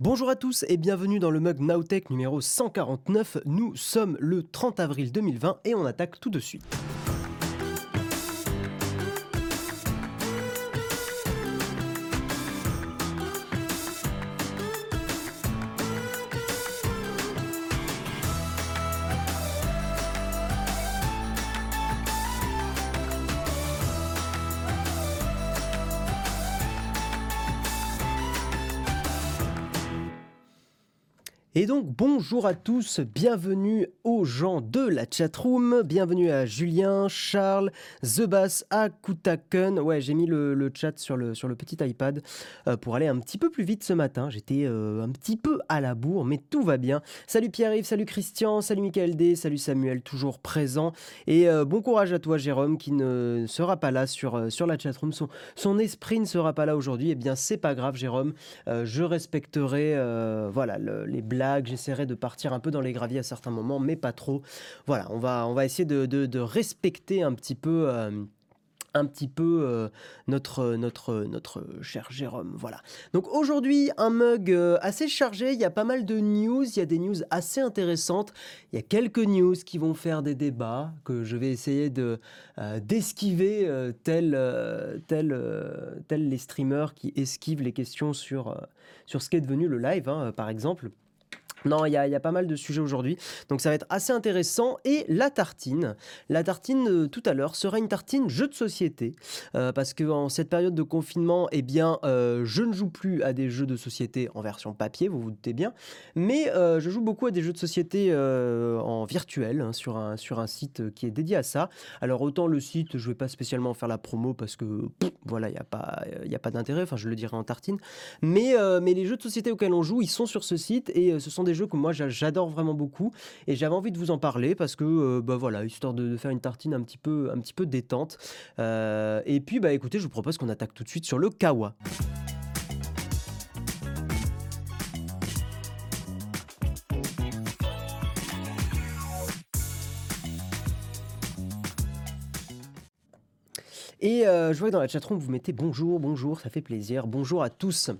Bonjour à tous et bienvenue dans le mug Nowtech numéro 149. Nous sommes le 30 avril 2020 et on attaque tout de suite. Et donc bonjour à tous, bienvenue aux gens de la chatroom, bienvenue à Julien, Charles, The Bass, Akutaken. Ouais, j'ai mis le, chat sur le, sur le petit iPad euh, pour aller un petit peu plus vite ce matin. J'étais euh, un petit peu à la bourre, mais tout va bien. Salut Pierre-Yves, salut Christian, salut Michael D, salut Samuel, toujours présent. Et euh, bon courage à toi Jérôme qui ne sera pas là sur, sur la chatroom. Son, son esprit ne sera pas là aujourd'hui. Eh bien, c'est pas grave Jérôme, je respecterai voilà, les blagues j'essaierai de partir un peu dans les graviers à certains moments, mais pas trop. Voilà, on va, on va essayer de, respecter un petit peu... Euh, un petit peu euh, notre, notre, notre cher Jérôme. Voilà. Donc aujourd'hui, un mug euh, assez chargé. Il y a pas mal de news. Il y a des news assez intéressantes. Il y a quelques news qui vont faire des débats que je vais essayer de d'esquiver, tel, tel, tel les streamers qui esquivent les questions sur, sur ce qu'est devenu le live, hein, par exemple. Non, il y, a pas mal de sujets aujourd'hui, donc ça va être assez intéressant. Et la tartine, la tartine euh, tout à l'heure sera une tartine jeu de société, euh, parce que en cette période de confinement, eh bien, euh, je ne joue plus à des jeux de société en version papier, vous vous doutez bien, mais je joue beaucoup à des jeux de société en virtuel hein, sur un sur un site qui est dédié à ça. Alors autant le site, je vais pas spécialement faire la promo parce que voilà, il y a pas il y a pas d'intérêt. Enfin, je le dirai en tartine, mais mais les jeux de société auxquels on joue, ils sont sur ce site et ce sont des jeux que moi j'adore vraiment beaucoup et j'avais envie de vous en parler parce que euh, bah voilà histoire de, faire une tartine un petit peu un petit peu détente euh, et puis bah écoutez je vous propose qu'on attaque tout de suite sur le kawa. Et euh, je vois que dans la chatroom, vous mettez bonjour, bonjour, ça fait plaisir. Bonjour à tous.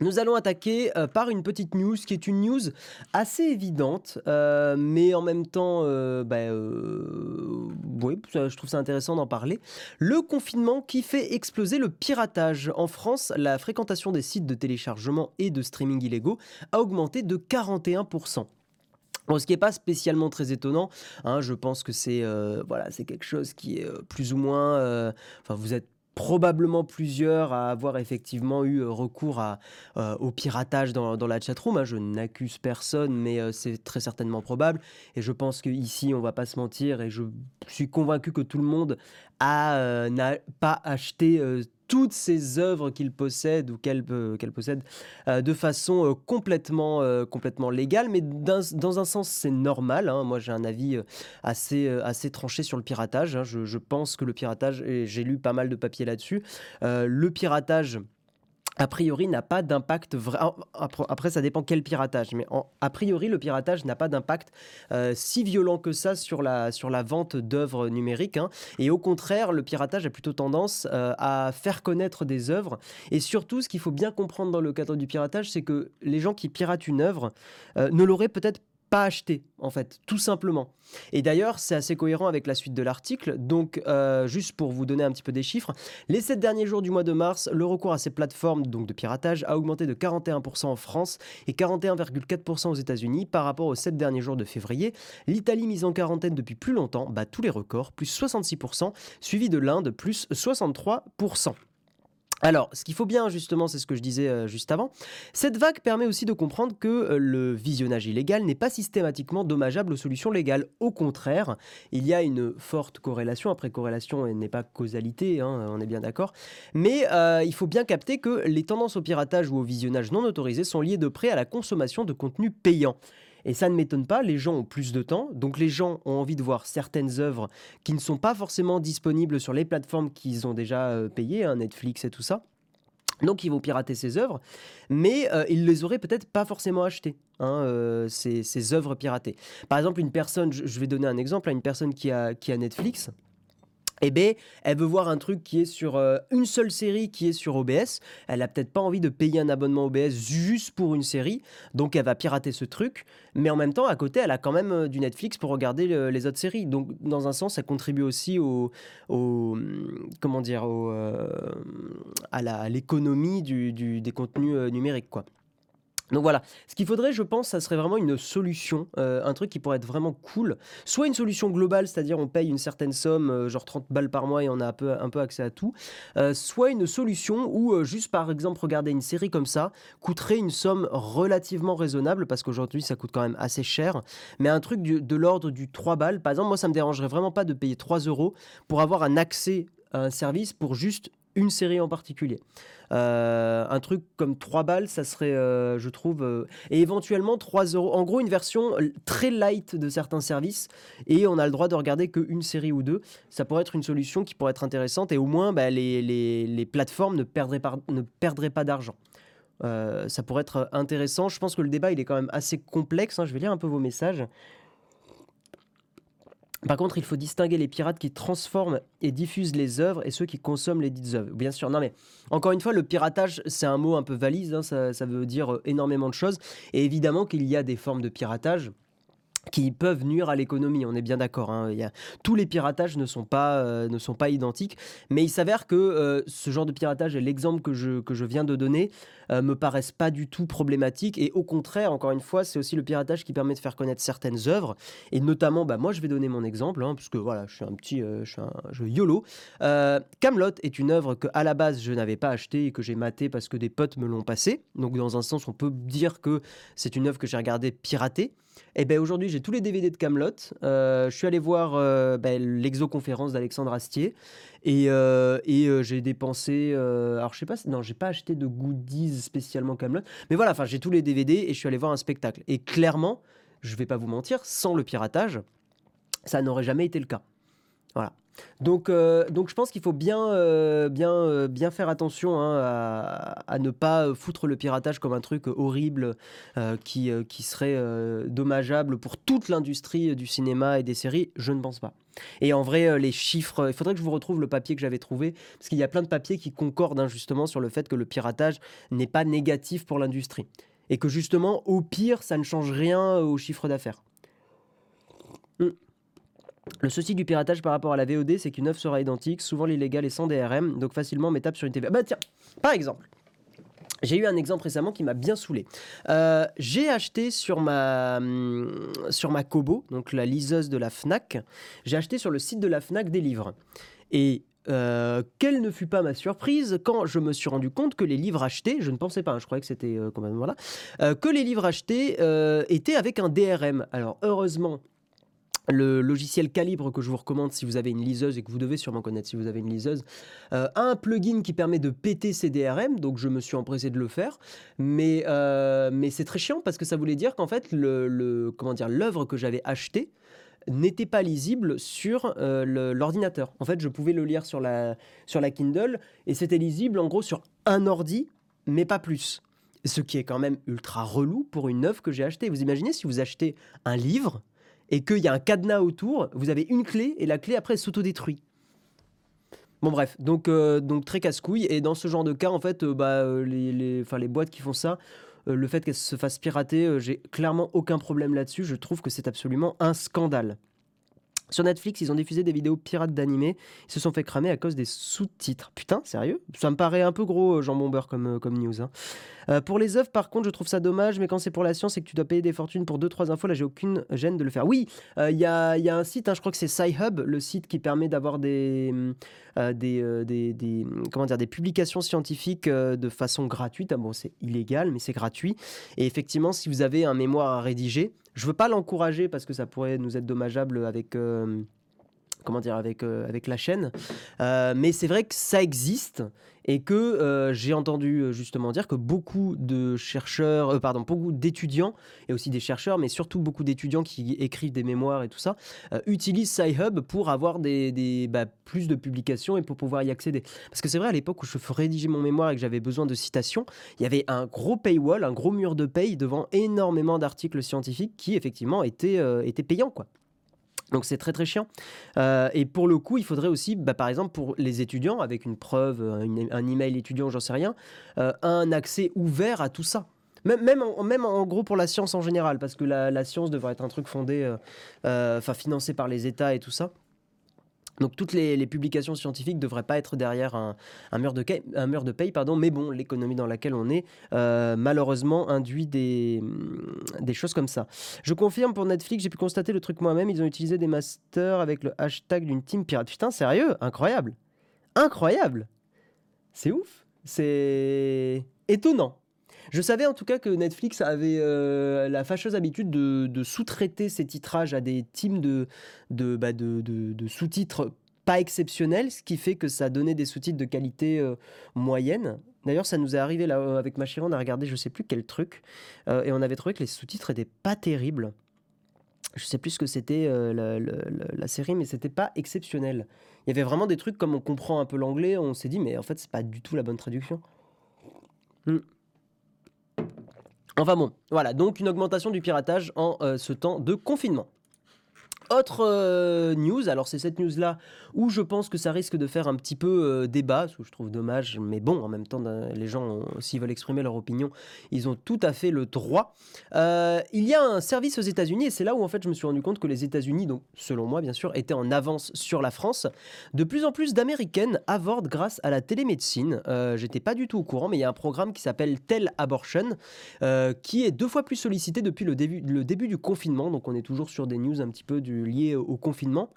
Nous allons attaquer euh, par une petite news qui est une news assez évidente, euh, mais en même temps, euh, bah, je trouve ça intéressant d'en parler. Le confinement qui fait exploser le piratage. En France, la fréquentation des sites de téléchargement et de streaming illégaux a augmenté de 41%. ce qui n'est pas spécialement très étonnant, hein, je pense que c'est voilà, quelque chose qui est plus ou moins. Enfin, vous êtes probablement plusieurs à avoir effectivement eu euh, recours euh, au piratage dans, la chatroom. Hein. Je n'accuse personne, mais euh, c'est très certainement probable. Et je pense qu'ici, on va pas se mentir, et je suis convaincu que tout le monde n'a pas acheté toutes ces œuvres qu'il possède ou qu'elle qu'elle possède euh, de façon euh, complètement, euh, complètement légale. Mais dans un sens, c'est normal. Hein. Moi, j'ai un avis assez, assez tranché sur le piratage. Hein. Je, je, pense que le piratage, et j'ai lu pas mal de papiers là-dessus, le piratage a priori n'a pas d'impact vrai. Après, ça dépend quel piratage, mais a priori, le piratage n'a pas d'impact euh, si violent que ça sur la, sur la vente d'œuvres numériques. Hein. Et au contraire, le piratage a plutôt tendance euh, à faire connaître des œuvres. Et surtout, ce qu'il faut bien comprendre dans le cadre du piratage, c'est que les gens qui piratent une œuvre euh, ne l'auraient peut-être pas acheter, en fait, tout simplement. Et d'ailleurs, c'est assez cohérent avec la suite de l'article. Donc, euh, juste pour vous donner un petit peu des chiffres, les 7 derniers jours du mois de mars, le recours à ces plateformes donc de piratage a augmenté de 41% en France et 41,4% aux États-Unis par rapport aux 7 derniers jours de février. L'Italie, mise en quarantaine depuis plus longtemps, bat tous les records, plus 66%, suivi de l'Inde, plus 63%. Alors, ce qu'il faut bien justement, c'est ce que je disais euh, juste avant, cette vague permet aussi de comprendre que euh, le visionnage illégal n'est pas systématiquement dommageable aux solutions légales. Au contraire, il y a une forte corrélation, après corrélation n'est pas causalité, hein, on est bien d'accord, mais euh, il faut bien capter que les tendances au piratage ou au visionnage non autorisé sont liées de près à la consommation de contenu payant. Et ça ne m'étonne pas, les gens ont plus de temps, donc les gens ont envie de voir certaines œuvres qui ne sont pas forcément disponibles sur les plateformes qu'ils ont déjà euh, payées, hein, Netflix et tout ça. Donc ils vont pirater ces œuvres, mais euh, ils les auraient peut-être pas forcément achetées, hein, euh, ces, œuvres piratées. Par exemple, une personne, je vais donner un exemple à une personne qui a Netflix, eh ben, elle veut voir un truc qui est sur euh, une seule série qui est sur OBS. Elle a peut-être pas envie de payer un abonnement OBS juste pour une série, donc elle va pirater ce truc. Mais en même temps, à côté, elle a quand même euh, du Netflix pour regarder les autres séries. Donc, dans un sens, ça contribue aussi au, comment dire, euh, à l'économie des contenus numériques, quoi. Donc voilà, ce qu'il faudrait, je pense, ça serait vraiment une solution, euh, un truc qui pourrait être vraiment cool. Soit une solution globale, c'est-à-dire on paye une certaine somme, euh, genre 30 balles par mois et on a un peu, un peu accès à tout. Euh, soit une solution où juste par exemple regarder une série comme ça coûterait une somme relativement raisonnable, parce qu'aujourd'hui ça coûte quand même assez cher, mais un truc de l'ordre du 3 balles. Par exemple, moi ça me dérangerait vraiment pas de payer 3 euros pour avoir un accès à un service pour juste une série en particulier. Euh, un truc comme 3 balles, ça serait, euh, je trouve, euh, et éventuellement 3 euros. En gros, une version très light de certains services, et on a le droit de regarder qu'une série ou deux. Ça pourrait être une solution qui pourrait être intéressante, et au moins, bah, les, les, plateformes ne perdraient pas, ne perdraient pas d'argent. ça pourrait être intéressant. Je pense que le débat, il est quand même assez complexe. Hein. Je vais lire un peu vos messages. Par contre, il faut distinguer les pirates qui transforment et diffusent les œuvres et ceux qui consomment les dites œuvres. Bien sûr, non mais encore une fois, le piratage, c'est un mot un peu valise, hein, ça, veut dire euh, énormément de choses. Et évidemment qu'il y a des formes de piratage qui peuvent nuire à l'économie, on est bien d'accord. Hein. Tous les piratages ne sont pas, euh, ne sont pas identiques, mais il s'avère que euh, ce genre de piratage et l'exemple que je, viens de donner euh, me paraissent pas du tout problématiques, et au contraire, encore une fois, c'est aussi le piratage qui permet de faire connaître certaines œuvres, et notamment, bah, moi je vais donner mon exemple, hein, puisque voilà, je suis un petit, je suis un YOLO. Camelot est une œuvre que à la base je n'avais pas achetée et que j'ai maté parce que des potes me l'ont passé, donc dans un sens on peut dire que c'est une œuvre que j'ai regardée piratée. Et eh ben aujourd'hui, j'ai tous les DVD de Camelot. Euh, je suis allé voir euh, ben, l'exoconférence d'Alexandre Astier et, euh, et j'ai dépensé. alors je sais pas, non, j'ai pas acheté de goodies spécialement Camelot, mais voilà, enfin j'ai tous les DVD et je suis allé voir un spectacle. Et clairement, je vais pas vous mentir, sans le piratage, ça n'aurait jamais été le cas. Voilà. Donc, euh, donc je pense qu'il faut bien, euh, bien, euh, bien faire attention hein, à, ne pas foutre le piratage comme un truc horrible qui, qui serait dommageable pour toute l'industrie du cinéma et des séries. Je ne pense pas. Et en vrai, les chiffres, il faudrait que je vous retrouve le papier que j'avais trouvé, parce qu'il y a plein de papiers qui concordent hein, justement sur le fait que le piratage n'est pas négatif pour l'industrie. Et que justement, au pire, ça ne change rien au chiffre d'affaires. Hmm. Le souci du piratage par rapport à la VOD, c'est qu'une œuvre sera identique, souvent l'illégal est sans DRM, donc facilement mettable sur une TV. Bah tiens, par exemple, j'ai eu un exemple récemment qui m'a bien saoulé. Euh, j'ai acheté sur ma, hum, sur ma Kobo, donc la liseuse de la FNAC, j'ai acheté sur le site de la FNAC des livres. Et euh, quelle ne fut pas ma surprise quand je me suis rendu compte que les livres achetés, je ne pensais pas, hein, je croyais que c'était euh, quand même voilà, que les livres achetés étaient avec un DRM. Alors heureusement, le logiciel Calibre que je vous recommande si vous avez une liseuse et que vous devez sûrement connaître si vous avez une liseuse, euh, a un plugin qui permet de péter ses DRM, donc je me suis empressé de le faire, mais, euh, mais c'est très chiant parce que ça voulait dire qu'en fait le, comment dire l'œuvre que j'avais achetée n'était pas lisible sur euh, l'ordinateur. En fait, je pouvais le lire sur la, sur la Kindle et c'était lisible en gros sur un ordi, mais pas plus. Ce qui est quand même ultra relou pour une œuvre que j'ai achetée. Vous imaginez si vous achetez un livre, et qu'il y a un cadenas autour, vous avez une clé et la clé après s'autodétruit. Bon bref, donc, euh, donc très casse-couille. Et dans ce genre de cas, en fait, euh, bah, euh, les, les, les boîtes qui font ça, le fait qu'elles se fassent pirater, j'ai clairement aucun problème là-dessus. Je trouve que c'est absolument un scandale. Sur Netflix, ils ont diffusé des vidéos pirates d'animés. Ils se sont fait cramer à cause des sous-titres. Putain, sérieux? Ça me paraît un peu gros, euh, Jean Bomber, comme, euh, comme news. Hein. Euh, pour les œuvres, par contre, je trouve ça dommage, mais quand c'est pour la science et que tu dois payer des fortunes pour 2-3 infos, là, j'ai aucune gêne de le faire. Oui, il y, a, y, a, un site, hein, je crois que c'est SciHub, le site qui permet d'avoir des, des, des, comment dire, des publications scientifiques de façon gratuite. Ah, bon, c'est illégal, mais c'est gratuit. Et effectivement, si vous avez un mémoire à rédiger, je veux pas l'encourager parce que ça pourrait nous être dommageable avec euh, comment dire avec euh, avec la chaîne, euh, mais c'est vrai que ça existe et que j'ai entendu justement dire que beaucoup de chercheurs, pardon, beaucoup d'étudiants et aussi des chercheurs, mais surtout beaucoup d'étudiants qui écrivent des mémoires et tout ça, utilisent SciHub pour avoir des bah, plus de publications et pour pouvoir y accéder. Parce que c'est vrai à l'époque où je rédigeais mon mémoire et que j'avais besoin de citations, il y avait un gros paywall, un gros mur de paye devant énormément d'articles scientifiques qui effectivement étaient, étaient payants quoi. Donc c'est très très chiant. Euh, et pour le coup, il faudrait aussi, bah, par exemple, pour les étudiants, avec une preuve, un email étudiant, j'en sais rien, euh, un accès ouvert à tout ça. Même, même, en, même en gros pour la science en général, parce que la, science devrait être un truc fondé, euh, enfin financé par les États et tout ça. Donc toutes les, publications scientifiques ne devraient pas être derrière un, mur, de paye, pardon, mais bon, l'économie dans laquelle on est, euh, malheureusement, induit mm, des choses comme ça. Je confirme pour Netflix, j'ai pu constater le truc moi-même, ils ont utilisé des masters avec le hashtag d'une team pirate. Putain, sérieux? Incroyable. Incroyable. C'est ouf. C'est étonnant je savais en tout cas que Netflix avait euh, la fâcheuse habitude de, sous-traiter ses titrages à des teams de, de, bah, sous-titres pas exceptionnels, ce qui fait que ça donnait des sous-titres de qualité euh, moyenne. D'ailleurs, ça nous est arrivé là euh, avec ma chérie, on a regardé je sais plus quel truc, et on avait trouvé que les sous-titres étaient pas terribles. Je sais plus ce que c'était la, série, mais c'était pas exceptionnel. Il y avait vraiment des trucs comme on comprend un peu l'anglais, on s'est dit mais en fait c'est pas du tout la bonne traduction. Hmm. Enfin bon, voilà, donc une augmentation du piratage en euh, ce temps de confinement. Autre euh, news, alors c'est cette news-là où je pense que ça risque de faire un petit peu euh, débat, ce que je trouve dommage, mais bon, en même temps, les gens, s'ils veulent exprimer leur opinion, ils ont tout à fait le droit. Euh, il y a un service aux États-Unis, et c'est là où en fait je me suis rendu compte que les États-Unis, donc selon moi bien sûr, étaient en avance sur la France. De plus en plus d'Américaines avortent grâce à la télémédecine. J'étais pas du tout au courant, mais il y a un programme qui s'appelle Tel Abortion, qui est deux fois plus sollicité depuis le début, du confinement, donc on est toujours sur des news un petit peu du lié au confinement.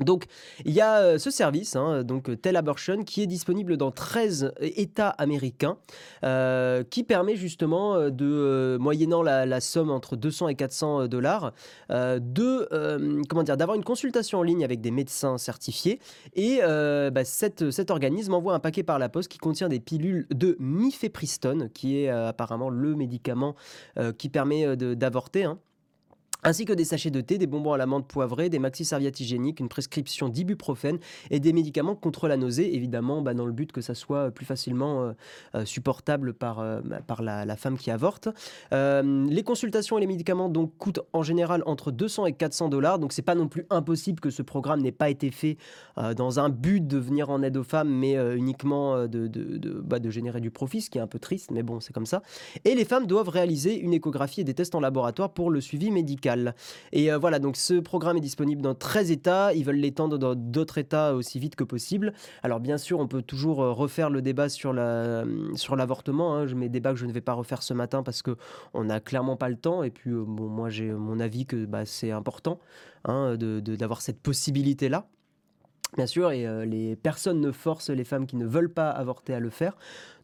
Donc, il y a euh, ce service, hein, donc Abortion, qui est disponible dans 13 États américains, euh, qui permet justement euh, de, moyennant la, somme entre 200 et 400 dollars, de comment d'avoir une consultation en ligne avec des médecins certifiés. Et bah, cet organisme envoie un paquet par la poste qui contient des pilules de mifepristone, qui est apparemment le médicament qui permet d'avorter. Hein ainsi que des sachets de thé, des bonbons à la menthe poivrée, des maxi-serviettes hygiéniques, une prescription d'ibuprofène et des médicaments contre la nausée, évidemment bah, dans le but que ça soit plus facilement euh, euh, supportable par, euh, par la, femme qui avorte. les consultations et les médicaments donc coûtent en général entre 200 et 400 dollars, donc c'est pas non plus impossible que ce programme n'ait pas été fait dans un but de venir en aide aux femmes, mais uniquement de, de, bah, de générer du profit, ce qui est un peu triste, mais bon, c'est comme ça. Et les femmes doivent réaliser une échographie et des tests en laboratoire pour le suivi médical. Et euh, voilà, donc ce programme est disponible dans 13 États. Ils veulent l'étendre dans d'autres États aussi vite que possible. Alors bien sûr, on peut toujours euh, refaire le débat sur la sur l'avortement. Hein. Mais débat que je ne vais pas refaire ce matin parce que on n'a clairement pas le temps. Et puis euh, bon, moi j'ai mon avis que bah, c'est important hein, d'avoir cette possibilité là. Bien sûr, et les personnes ne forcent les femmes qui ne veulent pas avorter à le faire.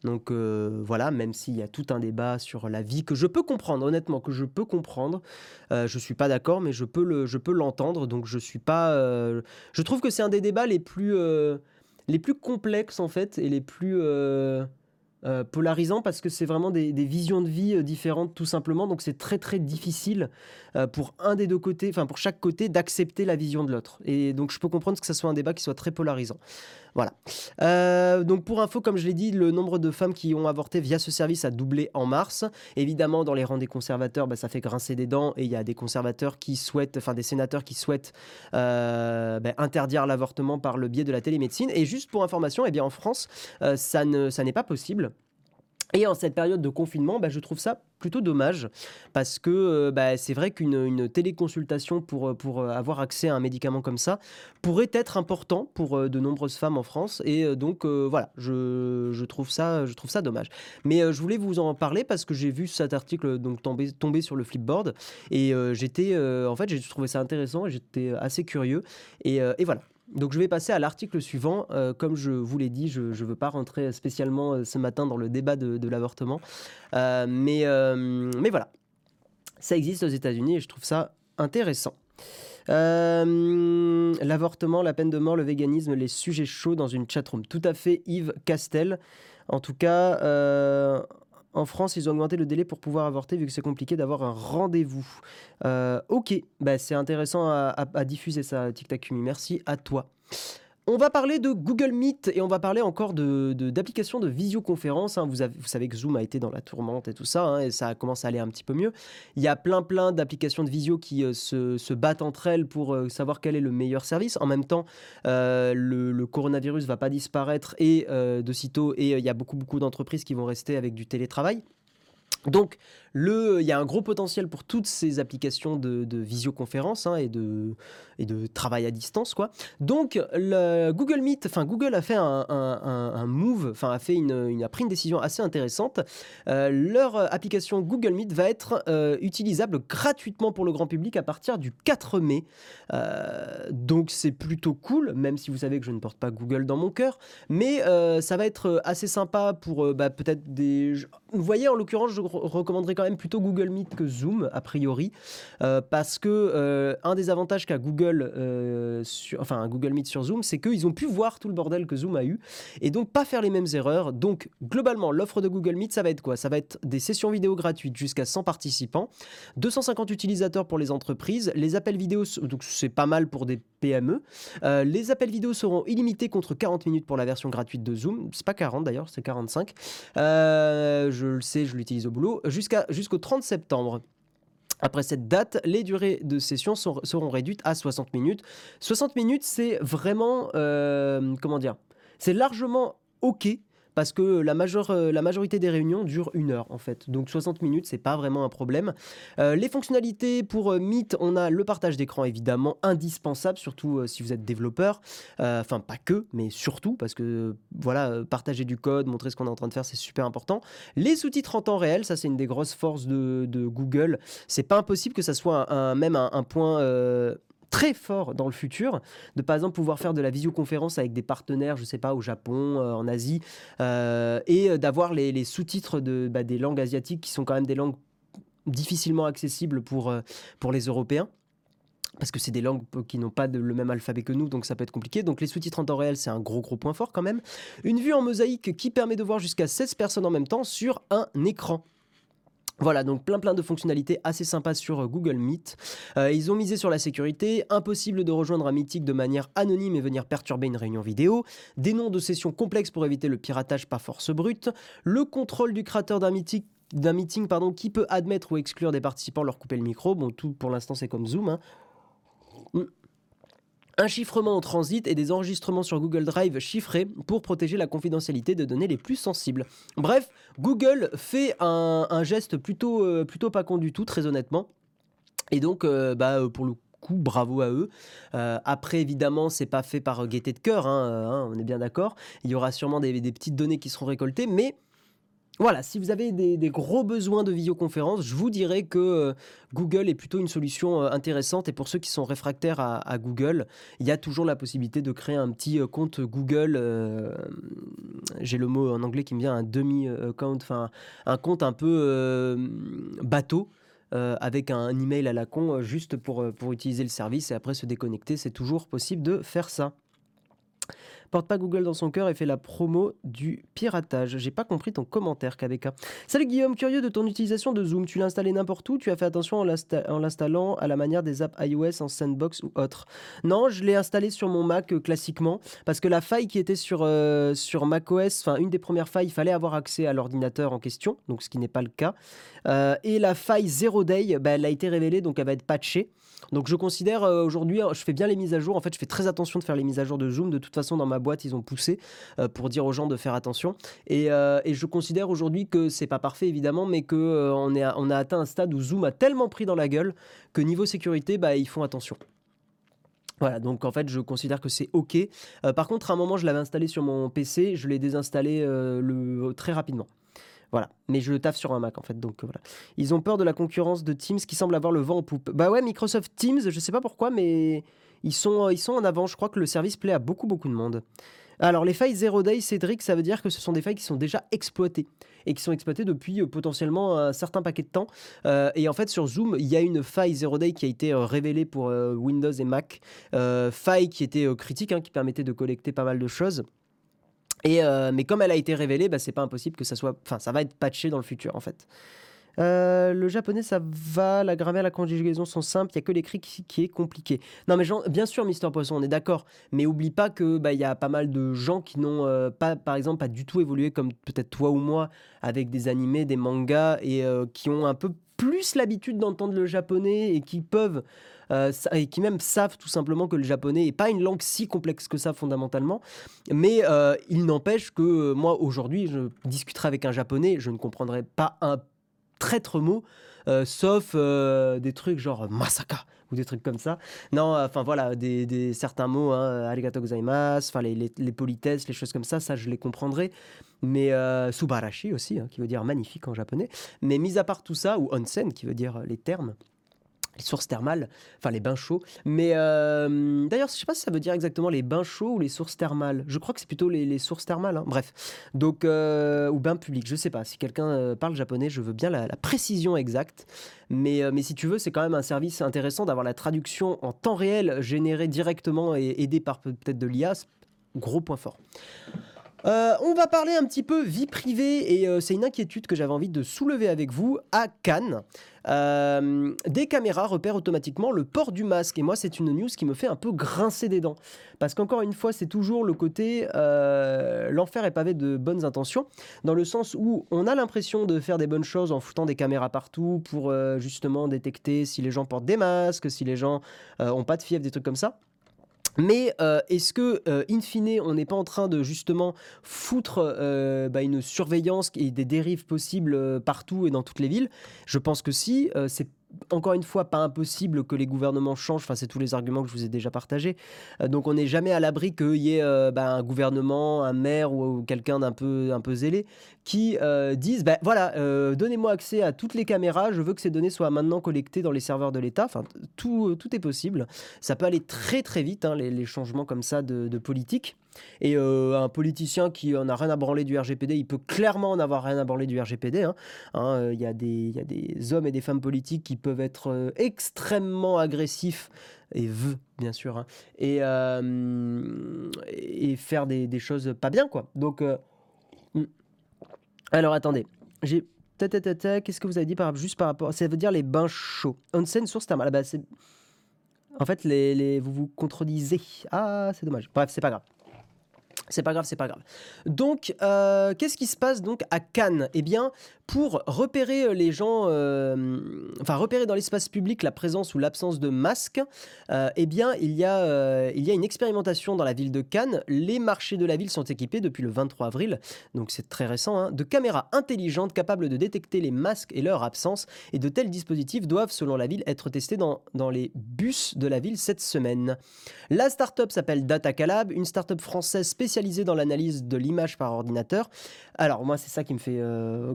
Donc voilà, même s'il y a tout un débat sur la vie que je peux comprendre, honnêtement, que je peux comprendre. je je suis pas d'accord, mais je peux le, l'entendre. Donc je suis pas. je trouve que c'est un des débats les plus, les plus complexes en fait et les plus euh, polarisant parce que c'est vraiment des, visions de vie euh, différentes tout simplement. Donc c'est très très difficile euh, pour un des deux côtés, enfin pour chaque côté, d'accepter la vision de l'autre. Et donc je peux comprendre que ce soit un débat qui soit très polarisant. Voilà. donc pour info, comme je l'ai dit, le nombre de femmes qui ont avorté via ce service a doublé en mars. Évidemment, dans les rangs des conservateurs, bah, ça fait grincer des dents et il y a des conservateurs qui souhaitent, enfin des sénateurs qui souhaitent bah, interdire l'avortement par le biais de la télémédecine. Et juste pour information, eh bien en France, ne, ça n'est pas possible. Et en cette période de confinement, bah, je trouve ça plutôt dommage parce que euh, bah, c'est vrai qu'une téléconsultation pour, euh, euh, avoir accès à un médicament comme ça pourrait être important pour de nombreuses femmes en France. Et donc voilà, je, trouve ça, je trouve ça dommage. Mais je voulais vous en parler parce que j'ai vu cet article donc tomber, sur le flipboard et j'étais en fait j'ai trouvé ça intéressant et j'étais assez curieux. Et voilà, donc je vais passer à l'article suivant. Euh, comme je vous l'ai dit, je ne veux pas rentrer spécialement euh, ce matin dans le débat de, l'avortement. Euh, mais, mais voilà, ça existe aux États-Unis et je trouve ça intéressant. L'avortement, la peine de mort, le véganisme, les sujets chauds dans une chatroom. Tout à fait Yves Castel. En tout cas, en France, ils ont augmenté le délai pour pouvoir avorter vu que c'est compliqué d'avoir un rendez-vous. Euh, ok, bah, c'est intéressant à, diffuser ça, Tic Tac Merci à toi. On va parler de Google Meet et on va parler encore de, d'applications de, visioconférence. Hein. Vous, vous, savez que Zoom a été dans la tourmente et tout ça, hein, et ça commence à aller un petit peu mieux. Il y a plein plein d'applications de visio qui euh, se, battent entre elles pour euh, savoir quel est le meilleur service. En même temps, euh, le, le, coronavirus va pas disparaître et de sitôt, et il y a beaucoup beaucoup d'entreprises qui vont rester avec du télétravail. Donc, il y a un gros potentiel pour toutes ces applications de, visioconférence hein, et, de, travail à distance. Donc, le Google Meet, enfin, Google a fait un, move, enfin, a pris une décision assez intéressante. Euh, leur application Google Meet va être euh, utilisable gratuitement pour le grand public à partir du 4 mai. Euh, donc, c'est plutôt cool, même si vous savez que je ne porte pas Google dans mon cœur. Mais ça va être assez sympa pour bah, peut-être des. Vous voyez, en l'occurrence, je recommanderais quand même plutôt Google Meet que Zoom, a priori, euh, parce que euh, un des avantages qu'a Google, euh, enfin Google Meet sur Zoom, c'est qu'ils ont pu voir tout le bordel que Zoom a eu, et donc pas faire les mêmes erreurs. Donc globalement, l'offre de Google Meet, ça va être quoi? Ça va être des sessions vidéo gratuites jusqu'à 100 participants, 250 utilisateurs pour les entreprises, les appels vidéo, donc c'est pas mal pour des PME. les appels vidéo seront illimités contre 40 minutes pour la version gratuite de Zoom. C'est pas 40 d'ailleurs, c'est 45. je le sais, je l'utilise au boulot. Jusqu'à jusqu'au 30 septembre. Après cette date, les durées de session seront réduites à 60 minutes. 60 minutes, c'est vraiment, euh, comment dire, c'est largement OK parce que euh, la majorité des réunions durent une heure en fait. Donc 60 minutes, c'est pas vraiment un problème. Euh, les fonctionnalités pour euh, Meet, on a le partage d'écran évidemment indispensable, surtout si vous êtes développeur. Enfin, pas que, mais surtout parce que voilà, partager du code, montrer ce qu'on est en train de faire, c'est super important. Les sous-titres en temps réel, ça c'est une des grosses forces de, de Google. C'est pas impossible que ça soit même un point très fort dans le futur, de par exemple pouvoir faire de la visioconférence avec des partenaires, je sais pas, au Japon, euh, en Asie, euh, et d'avoir les, sous-titres bah, des langues asiatiques qui sont quand même des langues difficilement accessibles pour, euh, pour les Européens parce que c'est des langues qui n'ont pas le même alphabet que nous, donc ça peut être compliqué. Donc les sous-titres en temps réel, c'est un gros gros point fort quand même. Une vue en mosaïque qui permet de voir jusqu'à 16 personnes en même temps sur un écran. Voilà, donc plein plein de fonctionnalités assez sympas sur euh, Google Meet. Euh, ils ont misé sur la sécurité, impossible de rejoindre un Meeting de manière anonyme et venir perturber une réunion vidéo, des noms de sessions complexes pour éviter le piratage par force brute, le contrôle du créateur d'un meeting pardon, qui peut admettre ou exclure des participants, leur couper le micro. Bon, tout pour l'instant c'est comme Zoom. Hein. Un chiffrement en transit et des enregistrements sur Google Drive chiffrés pour protéger la confidentialité des données les plus sensibles. Bref, Google fait un, geste plutôt, euh, plutôt pas con du tout, très honnêtement. Et donc, euh, bah, euh, pour le coup, bravo à eux. après, évidemment, c'est pas fait par gaieté de cœur, hein, hein, on est bien d'accord. Il y aura sûrement des petites données qui seront récoltées, mais voilà, si vous avez des, gros besoins de visioconférence, je vous dirais que euh, Google est plutôt une solution euh, intéressante. Et pour ceux qui sont réfractaires à, Google, il y a toujours la possibilité de créer un petit euh, compte Google. J'ai le mot en anglais qui me vient, un demi-compte, enfin un compte un peu bateau. avec un, email à la con juste pour, pour utiliser le service et après se déconnecter, c'est toujours possible de faire ça porte pas Google dans son cœur et fait la promo du piratage. J'ai pas compris ton commentaire, KVK. Salut Guillaume, curieux de ton utilisation de Zoom. Tu l'as installé n'importe où Tu as fait attention en l'installant à la manière des apps iOS en sandbox ou autre Non, je l'ai installé sur mon Mac euh, classiquement parce que la faille qui était sur, euh, sur macOS, enfin une des premières failles, il fallait avoir accès à l'ordinateur en question, donc ce qui n'est pas le cas. Euh, et la faille Zero Day, bah, elle a été révélée, donc elle va être patchée. Donc je considère euh, aujourd'hui, je fais bien les mises à jour. En fait, je fais très attention de faire les mises à jour de Zoom. De toute façon, dans ma boîte, ils ont poussé euh, pour dire aux gens de faire attention. Euh, et, je considère aujourd'hui que c'est pas parfait évidemment, mais que on, a atteint un stade où Zoom a tellement pris dans la gueule que niveau sécurité, bah, ils font attention. Voilà, donc en fait, je considère que c'est OK. par contre, à un moment, je l'avais installé sur mon PC, je l'ai désinstallé très rapidement. Voilà. Mais je le taffe sur un Mac en fait. Donc voilà. Ils ont peur de la concurrence de Teams qui semble avoir le vent en poupe. Bah ouais, Microsoft Teams, je sais pas pourquoi, mais ils sont, ils sont en avant. Je crois que le service plaît à beaucoup, beaucoup de monde. Alors les failles Zero Day, Cédric, ça veut dire que ce sont des failles qui sont déjà exploitées et qui sont exploitées depuis euh, potentiellement un certain paquet de temps. Euh, et en fait sur Zoom, il y a une faille Zero Day qui a été euh, révélée pour Windows et Mac. faille qui était critique, hein, qui permettait de collecter pas mal de choses. Euh, mais comme elle a été révélée, bah, c'est pas impossible que ça soit. Enfin, ça va être patché dans le futur en fait. Euh, le japonais, ça va. La grammaire, la conjugaison sont simples. Il y a que l'écrit qui, est compliqué. Non, mais bien sûr, Mister Poisson, on est d'accord. Mais oublie pas que bah, y a pas mal de gens qui n'ont euh, pas, par exemple, pas du tout évolué comme peut-être toi ou moi avec des animés, des mangas et qui ont un peu plus l'habitude d'entendre le japonais et qui peuvent et qui même savent tout simplement que le japonais n'est pas une langue si complexe que ça fondamentalement. Mais il n'empêche que moi aujourd'hui, je discuterai avec un japonais, je ne comprendrai pas un traître mot, euh, sauf euh, des trucs genre masaka ou des trucs comme ça. Non, enfin voilà, des, certains mots, hein, arigato gozaimasu, enfin les, les, politesses, les choses comme ça, ça je les comprendrai. Mais euh, subarashi aussi, hein, qui veut dire magnifique en japonais. Mais mis à part tout ça, ou onsen, qui veut dire les termes, les sources thermales, enfin les bains chauds. Mais euh, d'ailleurs, je sais pas si ça veut dire exactement les bains chauds ou les sources thermales. Je crois que c'est plutôt les, sources thermales. Hein. Bref, donc euh, ou bains publics. Je sais pas. Si quelqu'un euh, parle japonais, je veux bien la, précision exacte. Mais, mais si tu veux, c'est quand même un service intéressant d'avoir la traduction en temps réel générée directement et aidée par peut-être de l'IA. Gros point fort. Euh, on va parler un petit peu vie privée et euh, c'est une inquiétude que j'avais envie de soulever avec vous. À Cannes, euh, des caméras repèrent automatiquement le port du masque et moi c'est une news qui me fait un peu grincer des dents parce qu'encore une fois c'est toujours le côté l'enfer est pavé de bonnes intentions dans le sens où on a l'impression de faire des bonnes choses en foutant des caméras partout pour justement détecter si les gens portent des masques, si les gens ont pas de fièvre, des trucs comme ça. Mais euh, est-ce que, euh, in fine, on n'est pas en train de justement foutre euh, bah, une surveillance et des dérives possibles partout et dans toutes les villes? Je pense que si. Encore une fois, pas impossible que les gouvernements changent. Enfin, c'est tous les arguments que je vous ai déjà partagés. Euh, donc, on n'est jamais à l'abri qu'il y ait euh, bah, un gouvernement, un maire ou, quelqu'un d'un peu, un peu zélé qui euh, disent bah, voilà, donnez-moi accès à toutes les caméras. Je veux que ces données soient maintenant collectées dans les serveurs de l'État. Enfin, tout, tout est possible. Ça peut aller très très vite, hein, les, changements comme ça de politique. Et euh, un politicien qui en a rien à branler du RGPD, il peut clairement en avoir rien à branler du RGPD. Hein. Hein, euh, il y, a des hommes et des femmes politiques qui peuvent être euh, extrêmement agressifs et veut bien sûr hein, et, faire des, choses pas bien quoi. Donc hmm. alors attendez, Qu'est-ce que vous avez dit par, juste par rapport Ça veut dire les bains chauds. Onsen source thermale. Ah bah, en fait, vous vous contredisez. Ah, c'est dommage. Bref, c'est pas grave. C'est pas grave, c'est pas grave. Donc, euh, qu'est-ce qui se passe donc à Cannes? Eh bien, pour repérer euh, les gens, euh, enfin repérer dans l'espace public la présence ou l'absence de masques, eh bien, il y, a, il y a une expérimentation dans la ville de Cannes. Les marchés de la ville sont équipés depuis le 23 avril, donc c'est très récent, hein, de caméras intelligentes capables de détecter les masques et leur absence. Et de tels dispositifs doivent, selon la ville, être testés dans, dans les bus de la ville cette semaine. La start-up s'appelle Datacalab, une start-up française spécialisée dans l'analyse de l'image par ordinateur. Alors moi, c'est ça qui me fait euh,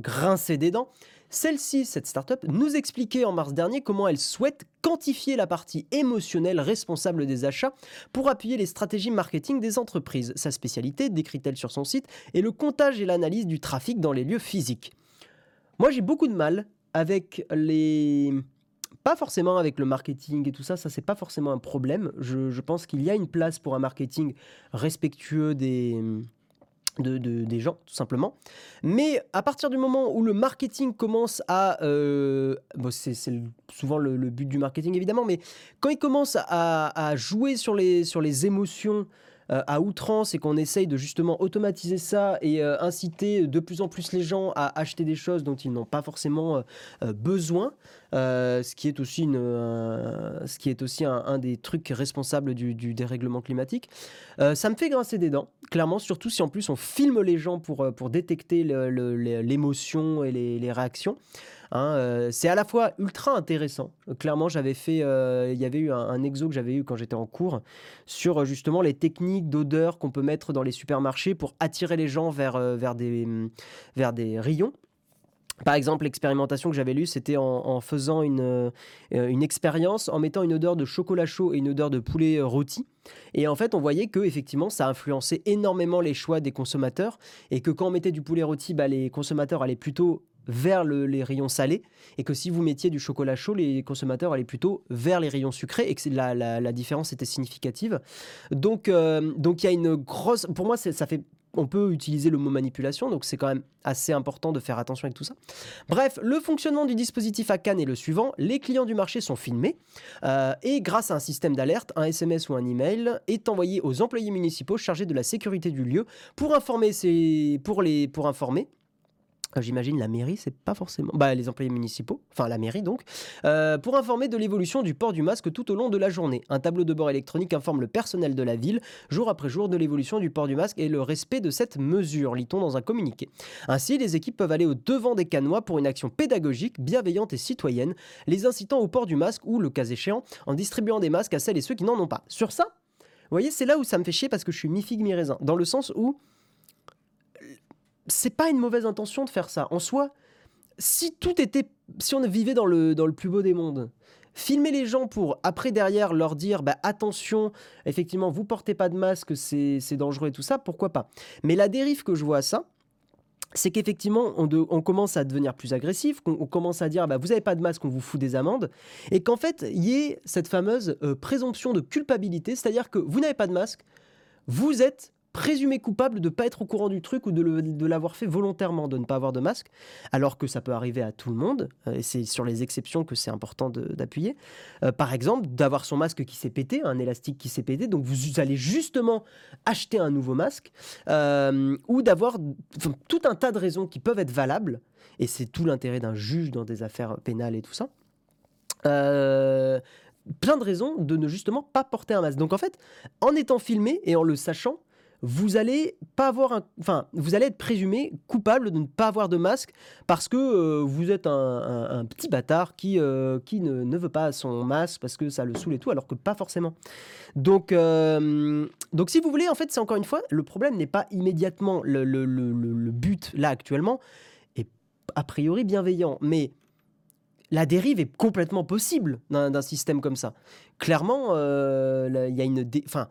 des dents. Celle-ci, cette startup, nous expliquait en mars dernier comment elle souhaite quantifier la partie émotionnelle responsable des achats pour appuyer les stratégies marketing des entreprises. Sa spécialité, décrit-elle sur son site, est le comptage et l'analyse du trafic dans les lieux physiques. Moi, j'ai beaucoup de mal avec les pas forcément avec le marketing et tout ça, ça c'est pas forcément un problème. Je, pense qu'il y a une place pour un marketing respectueux des, de, des gens, tout simplement. Mais à partir du moment où le marketing commence à... Euh, c'est souvent le, but du marketing, évidemment, mais quand il commence à, jouer sur les, sur les émotions euh, à outrance et qu'on essaye de justement automatiser ça et euh, inciter de plus en plus les gens à acheter des choses dont ils n'ont pas forcément euh, besoin, ce qui est aussi, une, ce qui est aussi un, des trucs responsables du, dérèglement climatique. ça me fait grincer des dents, clairement, surtout si en plus on filme les gens pour, pour détecter l'émotion et les, les réactions. Hein, euh, c'est à la fois ultra intéressant. Clairement, j'avais fait, euh, il y avait eu un, exo que j'avais eu quand j'étais en cours sur justement les techniques d'odeur qu'on peut mettre dans les supermarchés pour attirer les gens vers, euh, vers, des, vers des rayons. Par exemple, l'expérimentation que j'avais lue, c'était en, faisant une, une expérience en mettant une odeur de chocolat chaud et une odeur de poulet rôti. Et en fait, on voyait que effectivement, ça influençait énormément les choix des consommateurs et que quand on mettait du poulet rôti, bah, les consommateurs allaient plutôt vers les rayons salés et que si vous mettiez du chocolat chaud, les consommateurs allaient plutôt vers les rayons sucrés et que la, différence était significative. Donc, euh, donc il y a une grosse. Pour moi, ça fait on peut utiliser le mot manipulation, donc c'est quand même assez important de faire attention avec tout ça. Bref, le fonctionnement du dispositif à Cannes est le suivant les clients du marché sont filmés euh, et grâce à un système d'alerte, un SMS ou un email est envoyé aux employés municipaux chargés de la sécurité du lieu pour informer, pour les, pour informer J'imagine la mairie, c'est pas forcément. Bah, les employés municipaux, enfin la mairie donc, euh, pour informer de l'évolution du port du masque tout au long de la journée. Un tableau de bord électronique informe le personnel de la ville, jour après jour, de l'évolution du port du masque et le respect de cette mesure, lit-on dans un communiqué. Ainsi, les équipes peuvent aller au devant des canois pour une action pédagogique, bienveillante et citoyenne, les incitant au port du masque ou, le cas échéant, en distribuant des masques à celles et ceux qui n'en ont pas. Sur ça, vous voyez, c'est là où ça me fait chier parce que je suis mi-figue, mi-raisin. Dans le sens où c'est pas une mauvaise intention de faire ça. En soi, si tout était, si on vivait dans le, dans le plus beau des mondes, filmer les gens pour après derrière leur dire bah, attention, effectivement, vous portez pas de masque, c'est dangereux et tout ça, pourquoi pas? Mais la dérive que je vois à ça, c'est qu'effectivement, on, on, commence à devenir plus agressif, qu'on commence à dire bah, vous n'avez pas de masque, on vous fout des amendes, et qu'en fait, il y ait cette fameuse euh, présomption de culpabilité, c'est-à-dire que vous n'avez pas de masque, vous êtes présumé coupable de ne pas être au courant du truc ou de, l'avoir fait volontairement, de ne pas avoir de masque, alors que ça peut arriver à tout le monde, euh, et c'est sur les exceptions que c'est important d'appuyer. Euh, par exemple, d'avoir son masque qui s'est pété, un élastique qui s'est pété, donc vous allez justement acheter un nouveau masque, euh, ou d'avoir tout un tas de raisons qui peuvent être valables, et c'est tout l'intérêt d'un juge dans des affaires pénales et tout ça. plein de raisons de ne justement pas porter un masque. Donc en fait, en étant filmé et en le sachant, vous allez pas avoir un, enfin, vous allez être présumé coupable de ne pas avoir de masque parce que euh, vous êtes un, petit bâtard qui, euh, qui ne, veut pas son masque parce que ça le saoule et tout, alors que pas forcément. Donc, euh, donc si vous voulez, en fait, c'est encore une fois, le problème n'est pas immédiatement le, le, le, but là actuellement, est a priori bienveillant, mais la dérive est complètement possible d'un système comme ça. Clairement, il y a une, enfin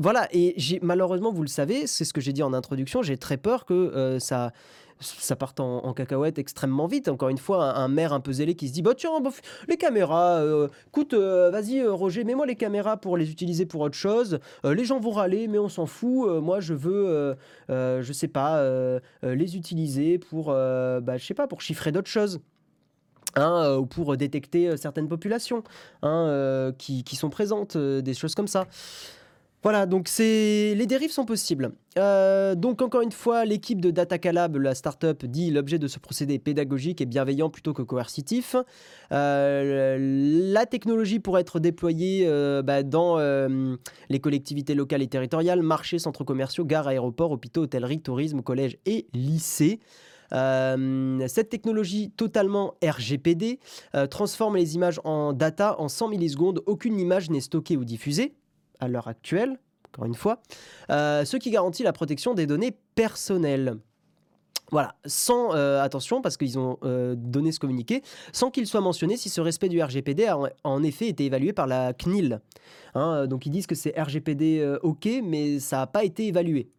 voilà, et malheureusement, vous le savez, c'est ce que j'ai dit en introduction, j'ai très peur que euh, ça, ça parte en, cacahuète extrêmement vite. Encore une fois, un, maire un peu zélé qui se dit bah tiens, les caméras, euh, écoute, euh, vas-y Roger, mets-moi les caméras pour les utiliser pour autre chose. les gens vont râler, mais on s'en fout. moi, je veux, je sais pas, les utiliser pour, bah, je sais pas, pour chiffrer d'autres choses. Hein, ou pour détecter certaines populations hein, qui, qui, sont présentes, des choses comme ça. Voilà, donc c'est les dérives sont possibles. Euh, donc encore une fois, l'équipe de Datacalab, la startup, dit l'objet de ce procédé pédagogique et bienveillant plutôt que coercitif. Euh, la technologie pourrait être déployée euh, bah, dans les collectivités locales et territoriales, marchés, centres commerciaux, gares, aéroports, hôpitaux, hôtelleries, tourisme, collèges et lycées. cette technologie totalement RGPD transforme les images en data en 100 millisecondes. Aucune image n'est stockée ou diffusée à l'heure actuelle, encore une fois, euh, ce qui garantit la protection des données personnelles. Voilà, sans euh, attention, parce qu'ils ont euh, donné ce communiqué, sans qu'il soit mentionné si ce respect du RGPD a en, effet été évalué par la CNIL. Hein, donc ils disent que c'est RGPD OK, mais ça n'a pas été évalué.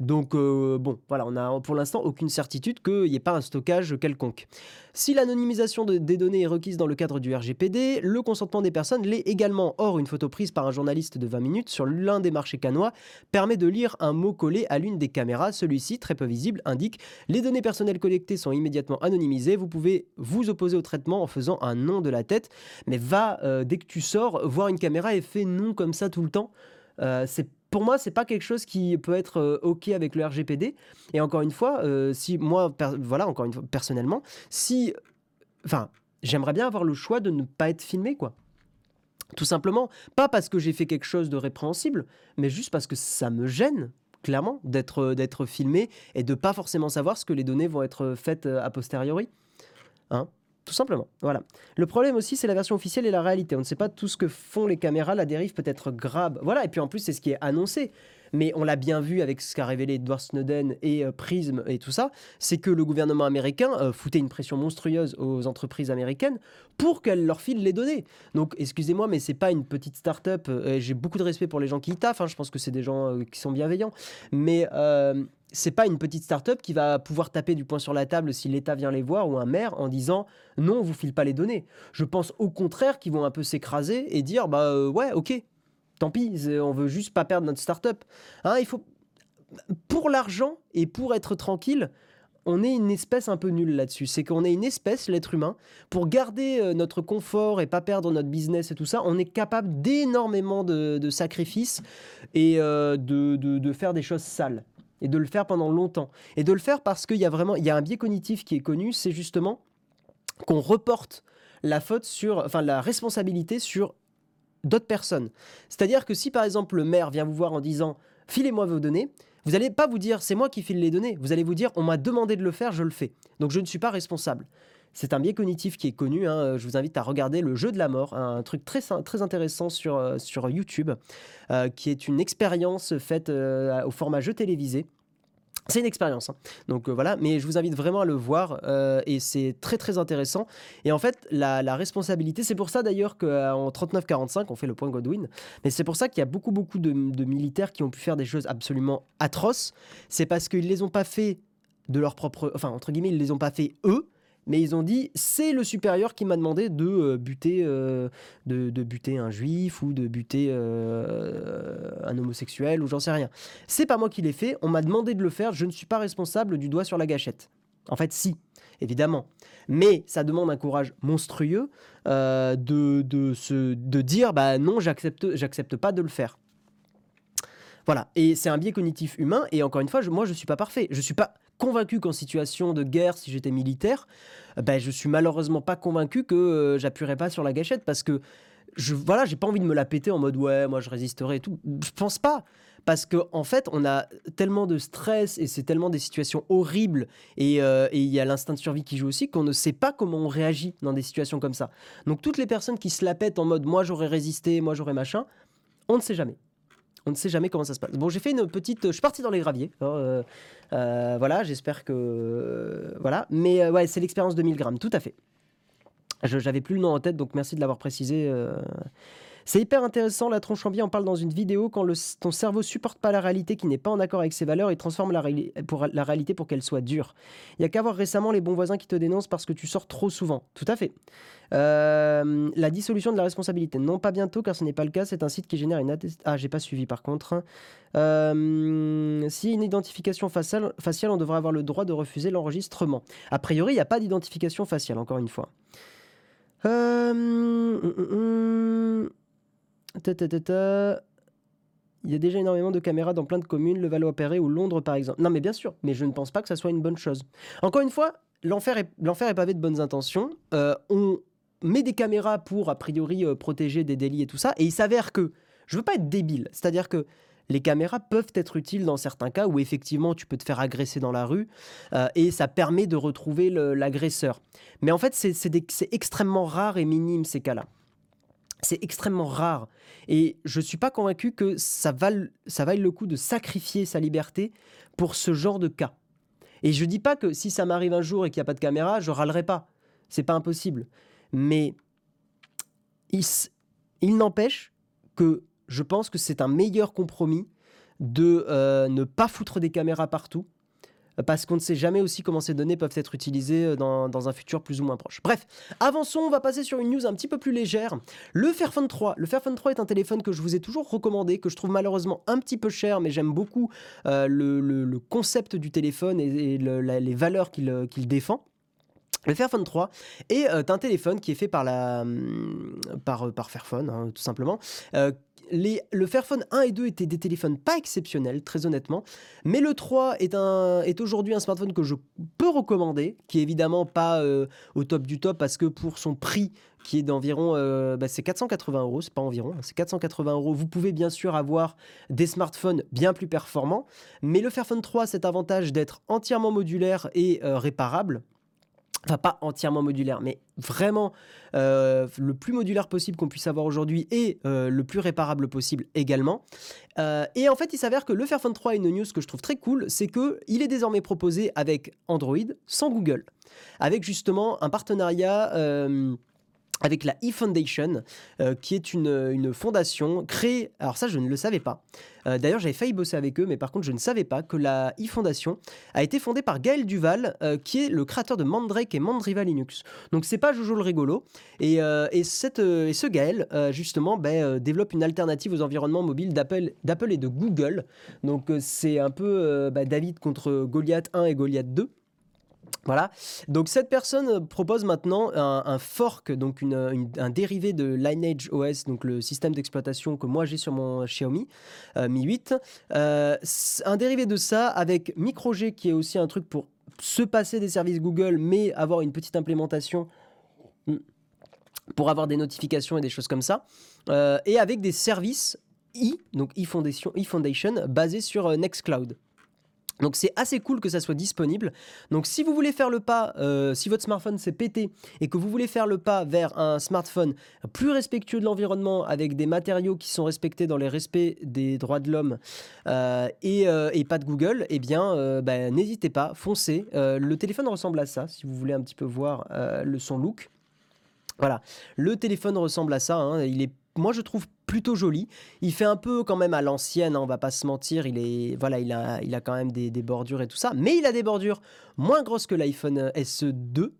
Donc euh, bon, voilà, on n'a pour l'instant aucune certitude qu'il n'y ait pas un stockage quelconque. Si l'anonymisation des données est requise dans le cadre du RGPD, le consentement des personnes l'est également. Or, une photo prise par un journaliste de 20 minutes sur l'un des marchés canois permet de lire un mot collé à l'une des caméras. Celui-ci, très peu visible, indique Les données personnelles collectées sont immédiatement anonymisées. Vous pouvez vous opposer au traitement en faisant un nom de la tête, mais va, euh, dès que tu sors, voir une caméra et fais non comme ça tout le temps. Euh, c'est pour moi, c'est pas quelque chose qui peut être euh, ok avec le RGPD. Et encore une fois, euh, si moi, voilà, encore une fois, personnellement, si, enfin, j'aimerais bien avoir le choix de ne pas être filmé, quoi. Tout simplement, pas parce que j'ai fait quelque chose de répréhensible, mais juste parce que ça me gêne clairement d'être d'être filmé et de pas forcément savoir ce que les données vont être faites euh, a posteriori. Hein? Tout simplement. Voilà. Le problème aussi, c'est la version officielle et la réalité. On ne sait pas tout ce que font les caméras. La dérive peut être grave. Voilà. Et puis en plus, c'est ce qui est annoncé. Mais on l'a bien vu avec ce qu'a révélé Edward Snowden et euh, Prism et tout ça. C'est que le gouvernement américain euh, foutait une pression monstrueuse aux entreprises américaines pour qu'elles leur filent les données. Donc, excusez-moi, mais c'est pas une petite start-up. Euh, j'ai beaucoup de respect pour les gens qui y taffent. Hein. Je pense que c'est des gens qui sont bienveillants. Mais c'est pas une petite start-up qui va pouvoir taper du poing sur la table si l'État vient les voir ou un maire en disant non, on vous file pas les données. Je pense au contraire qu'ils vont un peu s'écraser et dire bah euh, ouais, ok, tant pis, on veut juste pas perdre notre start-up. Hein, il faut pour l'argent et pour être tranquille, on est une espèce un peu nulle là-dessus. C'est qu'on est une espèce, l'être humain, pour garder euh, notre confort et pas perdre notre business et tout ça, on est capable d'énormément de, sacrifices et euh, de, faire des choses sales. Et de le faire pendant longtemps. Et de le faire parce qu'il y a vraiment il y a un biais cognitif qui est connu, c'est justement qu'on reporte la faute sur, enfin la responsabilité sur d'autres personnes. C'est-à-dire que si par exemple le maire vient vous voir en disant filez-moi vos données, vous n'allez pas vous dire c'est moi qui file les données. Vous allez vous dire on m'a demandé de le faire, je le fais. Donc je ne suis pas responsable. C'est un biais cognitif qui est connu. Hein. Je vous invite à regarder Le jeu de la mort, un truc très, intéressant sur, euh, YouTube, euh, qui est une expérience faite euh, au format jeu télévisé. C'est une expérience, hein. donc euh, voilà, mais je vous invite vraiment à le voir euh, et c'est très très intéressant. Et en fait, la, responsabilité, c'est pour ça d'ailleurs qu'en 39-45, on fait le point Godwin, mais c'est pour ça qu'il y a beaucoup beaucoup de, militaires qui ont pu faire des choses absolument atroces. C'est parce qu'ils les ont pas fait de leur propre, enfin entre guillemets, ils les ont pas fait eux, mais ils ont dit c'est le supérieur qui m'a demandé de euh, buter, euh, de, buter un juif ou de buter euh, un homosexuel ou j'en sais rien. C'est pas moi qui l'ai fait, on m'a demandé de le faire, je ne suis pas responsable du doigt sur la gâchette. En fait, si, évidemment. Mais ça demande un courage monstrueux de, de, se, de dire bah non, j'accepte, j'accepte pas de le faire. Voilà, et c'est un biais cognitif humain, et encore une fois, moi je suis pas parfait. Je suis pas convaincu qu'en situation de guerre, si j'étais militaire, ben, je suis malheureusement pas convaincu que euh, j'appuierais pas sur la gâchette parce que je voilà, j'ai pas envie de me la péter en mode ouais, moi je résisterai et tout. Je pense pas parce que en fait, on a tellement de stress et c'est tellement des situations horribles euh, et il y a l'instinct de survie qui joue aussi qu'on ne sait pas comment on réagit dans des situations comme ça. Donc toutes les personnes qui se la pètent en mode moi j'aurais résisté, moi j'aurais machin, on ne sait jamais. On ne sait jamais comment ça se passe. Bon, j'ai fait une petite. Je suis parti dans les graviers. Hein, euh, euh, voilà, j'espère que. voilà. Mais euh, ouais, c'est l'expérience de 1000 grammes, tout à fait. Je n'avais plus le nom en tête, donc merci de l'avoir précisé. C'est hyper intéressant, la tronche en biais, on parle dans une vidéo, quand ton cerveau supporte pas la réalité qui n'est pas en accord avec ses valeurs, il transforme la, réalité pour qu'elle soit dure. Il y a qu'à voir récemment les bons voisins qui te dénoncent parce que tu sors trop souvent. Tout à fait. Euh, la dissolution de la responsabilité. Non, pas bientôt, car ce n'est pas le cas. C'est un site qui génère une. Ah, j'ai pas suivi par contre. Euh, si une identification faciale, on devrait avoir le droit de refuser l'enregistrement. A priori, il n'y a pas d'identification faciale, encore une fois. Euh, Il y a déjà énormément de caméras dans plein de communes, le Valois-Perret ou Londres par exemple. Non mais bien sûr, mais je ne pense pas que ça soit une bonne chose. Encore une fois, l'enfer est, est pavé de bonnes intentions. Euh, on met des caméras pour, a priori, euh, protéger des délits et tout ça, et il s'avère que, je veux pas être débile, c'est-à-dire que les caméras peuvent être utiles dans certains cas où effectivement tu peux te faire agresser dans la rue euh, et ça permet de retrouver l'agresseur. Mais en fait, c'est extrêmement rare et minime ces cas-là. C'est extrêmement rare. Et je ne suis pas convaincu que ça, vaille, le coup de sacrifier sa liberté pour ce genre de cas. Et je ne dis pas que si ça m'arrive un jour et qu'il n'y a pas de caméra, je râlerai pas. C'est pas impossible. Mais il, il n'empêche que je pense que c'est un meilleur compromis de euh, ne pas foutre des caméras partout parce qu'on ne sait jamais aussi comment ces données peuvent être utilisées euh, dans, un futur plus ou moins proche. Bref, avançons, on va passer sur une news un petit peu plus légère. Le Fairphone 3. Le Fairphone 3 est un téléphone que je vous ai toujours recommandé, que je trouve malheureusement un petit peu cher, mais j'aime beaucoup euh, le, concept du téléphone et, les valeurs qu'il défend. Le Fairphone 3 est un téléphone qui est fait par, la, hum, par, par Fairphone, hein, tout simplement, le Fairphone 1 et 2 étaient des téléphones pas exceptionnels, très honnêtement. Mais le 3 est, aujourd'hui un smartphone que je peux recommander, qui est évidemment pas euh, au top du top parce que pour son prix, qui est d'environ, euh, bah, c'est 480 euros, c'est pas environ, hein, c'est 480 euros. Vous pouvez bien sûr avoir des smartphones bien plus performants, mais le Fairphone 3 a cet avantage d'être entièrement modulaire et euh, réparable enfin pas entièrement modulaire, mais vraiment euh, le plus modulaire possible qu'on puisse avoir aujourd'hui et euh, le plus réparable possible également. Euh, et en fait, il s'avère que le Fairphone 3 a une news que je trouve très cool, c'est que il est désormais proposé avec Android sans Google, avec justement un partenariat avec la e-Foundation, euh, qui est une, une, fondation créée, alors ça je ne le savais pas, euh, d'ailleurs j'avais failli bosser avec eux, mais par contre je ne savais pas que la e-Foundation a été fondée par Gaël Duval, euh, qui est le créateur de Mandrake et Mandriva Linux. Donc c'est pas Jojo le rigolo, et, et, cette, et ce Gaël justement ben, développe une alternative aux environnements mobiles d'Apple et de Google. Donc c'est un peu ben, David contre Goliath 1 et Goliath 2. Voilà. Donc cette personne propose maintenant un, fork, donc un dérivé de Lineage OS, donc le système d'exploitation que moi j'ai sur mon Xiaomi euh, Mi 8. Euh, un dérivé de ça avec MicroG qui est aussi un truc pour se passer des services Google, mais avoir une petite implémentation hmm, pour avoir des notifications et des choses comme ça. Euh, et avec des services e, donc e-Foundation, basés sur Nextcloud. Donc c'est assez cool que ça soit disponible. Donc si vous voulez faire le pas, euh, si votre smartphone s'est pété et que vous voulez faire le pas vers un smartphone plus respectueux de l'environnement avec des matériaux qui sont respectés dans les respects des droits de l'homme euh, euh, et, pas de Google, eh bien bah, n'hésitez pas, foncez. le téléphone ressemble à ça, si vous voulez un petit peu voir son look. Voilà, le téléphone ressemble à ça. Hein. Il est moi je trouve plutôt joli. Il fait un peu quand même à l'ancienne, hein, on va pas se mentir. Il est voilà, il a, il a quand même des, bordures et tout ça, mais il a des bordures moins grosses que l'iPhone euh, SE2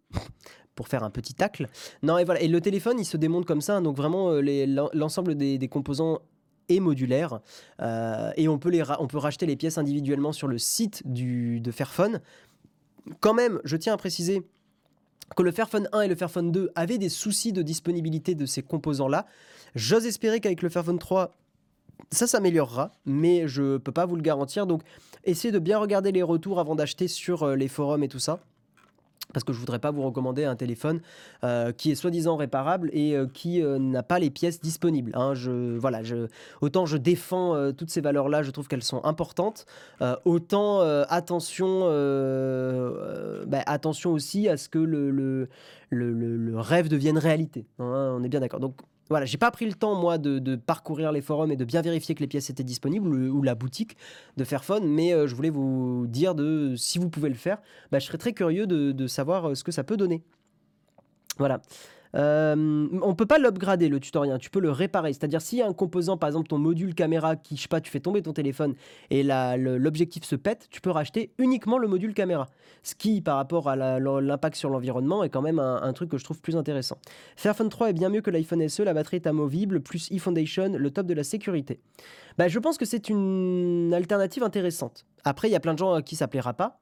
pour faire un petit tacle. Non et voilà, et le téléphone il se démonte comme ça, donc vraiment euh, l'ensemble des, composants est modulaire euh, et on peut, les on peut racheter les pièces individuellement sur le site de Fairphone. Quand même, je tiens à préciser que le Fairphone 1 et le Fairphone 2 avaient des soucis de disponibilité de ces composants-là. J'ose espérer qu'avec le Fairphone 3, ça s'améliorera, mais je ne peux pas vous le garantir. Donc, essayez de bien regarder les retours avant d'acheter sur euh, les forums et tout ça parce que je voudrais pas vous recommander un téléphone euh, qui est soi-disant réparable et euh, qui n'a pas les pièces disponibles. Hein. Voilà, autant je défends toutes ces valeurs-là, je trouve qu'elles sont importantes. autant attention, bah, attention aussi à ce que le, le, rêve devienne réalité. Hein. on est bien d'accord. Donc voilà, j'ai pas pris le temps, moi, de, parcourir les forums et de bien vérifier que les pièces étaient disponibles ou, la boutique de Fairphone, mais euh, je voulais vous dire de si vous pouvez le faire, bah, je serais très curieux de, savoir euh, ce que ça peut donner. Voilà. Euh, on peut pas l'upgrader le tutoriel, tu peux le réparer. C'est-à-dire s'il y a un composant, par exemple ton module caméra qui, je sais pas, tu fais tomber ton téléphone et l'objectif se pète, tu peux racheter uniquement le module caméra. Ce qui, par rapport à l'impact sur l'environnement, est quand même un, truc que je trouve plus intéressant. Fairphone 3 est bien mieux que l'iPhone SE, la batterie est amovible, plus eFoundation, le top de la sécurité. Bah, je pense que c'est une alternative intéressante. Après, il y a plein de gens à qui ça plaira pas.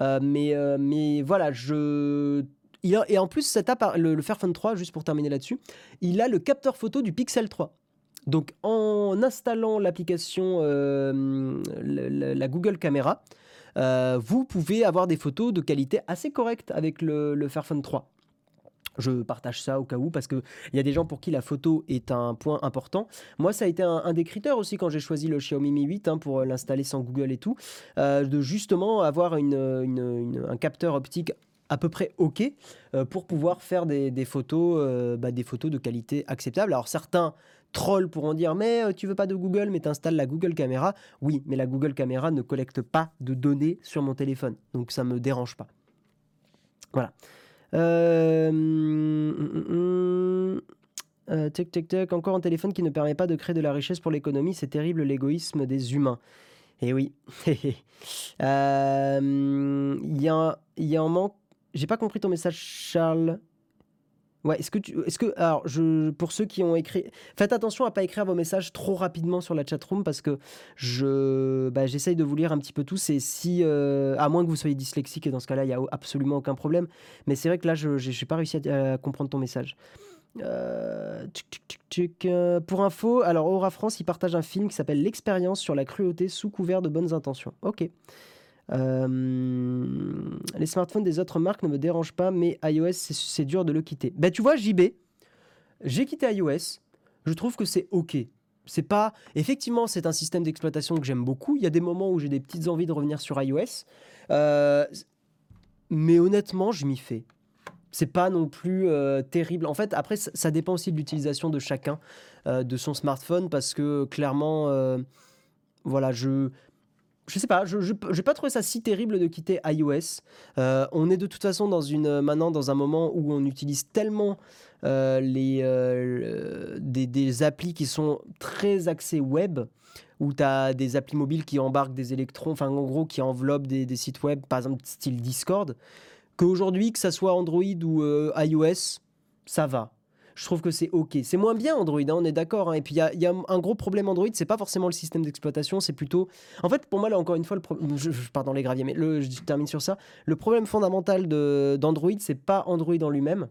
Euh, mais, euh, mais voilà, je et en plus, le, Fairphone 3, juste pour terminer là-dessus, il a le capteur photo du Pixel 3. Donc en installant l'application, euh, la, Google Caméra, euh, vous pouvez avoir des photos de qualité assez correcte avec le, Fairphone 3. Je partage ça au cas où parce qu'il y a des gens pour qui la photo est un point important. Moi, ça a été un, des critères aussi quand j'ai choisi le Xiaomi Mi 8 hein, pour l'installer sans Google et tout, euh, de justement avoir un capteur optique à peu près OK euh, pour pouvoir faire des, photos, euh, bah, des photos de qualité acceptable. Alors certains trolls pourront dire mais euh, tu veux pas de Google mais tu installes la Google Caméra. Oui, mais la Google Caméra ne collecte pas de données sur mon téléphone, donc ça me dérange pas. Voilà. Euh, encore un téléphone qui ne permet pas de créer de la richesse pour l'économie, c'est terrible l'égoïsme des humains. Eh oui, il y, y a manque j'ai pas compris ton message, Charles. Ouais, est-ce que tu. Est-ce que. Alors, je, pour ceux qui ont écrit. Faites attention à pas écrire vos messages trop rapidement sur la chatroom parce que je. Bah, j'essaye de vous lire un petit peu tous et si. Euh, à moins que vous soyez dyslexique et dans ce cas-là, il n'y a absolument aucun problème. Mais c'est vrai que là, je n'ai pas réussi à, comprendre ton message. Euh, euh, pour info, alors Aura France, il partage un film qui s'appelle L'expérience sur la cruauté sous couvert de bonnes intentions. Ok. Euh, les smartphones des autres marques ne me dérangent pas, mais iOS, c'est dur de le quitter. Ben, tu vois, JB, j'ai quitté iOS. Je trouve que c'est OK. C'est pas. Effectivement, c'est un système d'exploitation que j'aime beaucoup. Il y a des moments où j'ai des petites envies de revenir sur iOS. Euh, mais honnêtement, je m'y fais. C'est pas non plus euh, terrible. En fait, après, ça, dépend aussi de l'utilisation de chacun de son smartphone parce que clairement, voilà, je je sais pas, je n'ai pas trouvé ça si terrible de quitter iOS. Euh, on est de toute façon dans une, maintenant dans un moment où on utilise tellement euh, les, euh, des, des, applis qui sont très axés web, où tu as des applis mobiles qui embarquent des électrons, enfin en gros qui enveloppent des, des sites web, par exemple style Discord, qu'aujourd'hui, que ça soit Android ou iOS, ça va je trouve que c'est OK. C'est moins bien Android, hein, on est d'accord. Hein. Et puis il y, a, un gros problème Android, c'est pas forcément le système d'exploitation, c'est plutôt. En fait, pour moi, là encore une fois, le je, pars dans les graviers, mais je termine sur ça. Le problème fondamental d'Android, c'est pas Android en lui-même,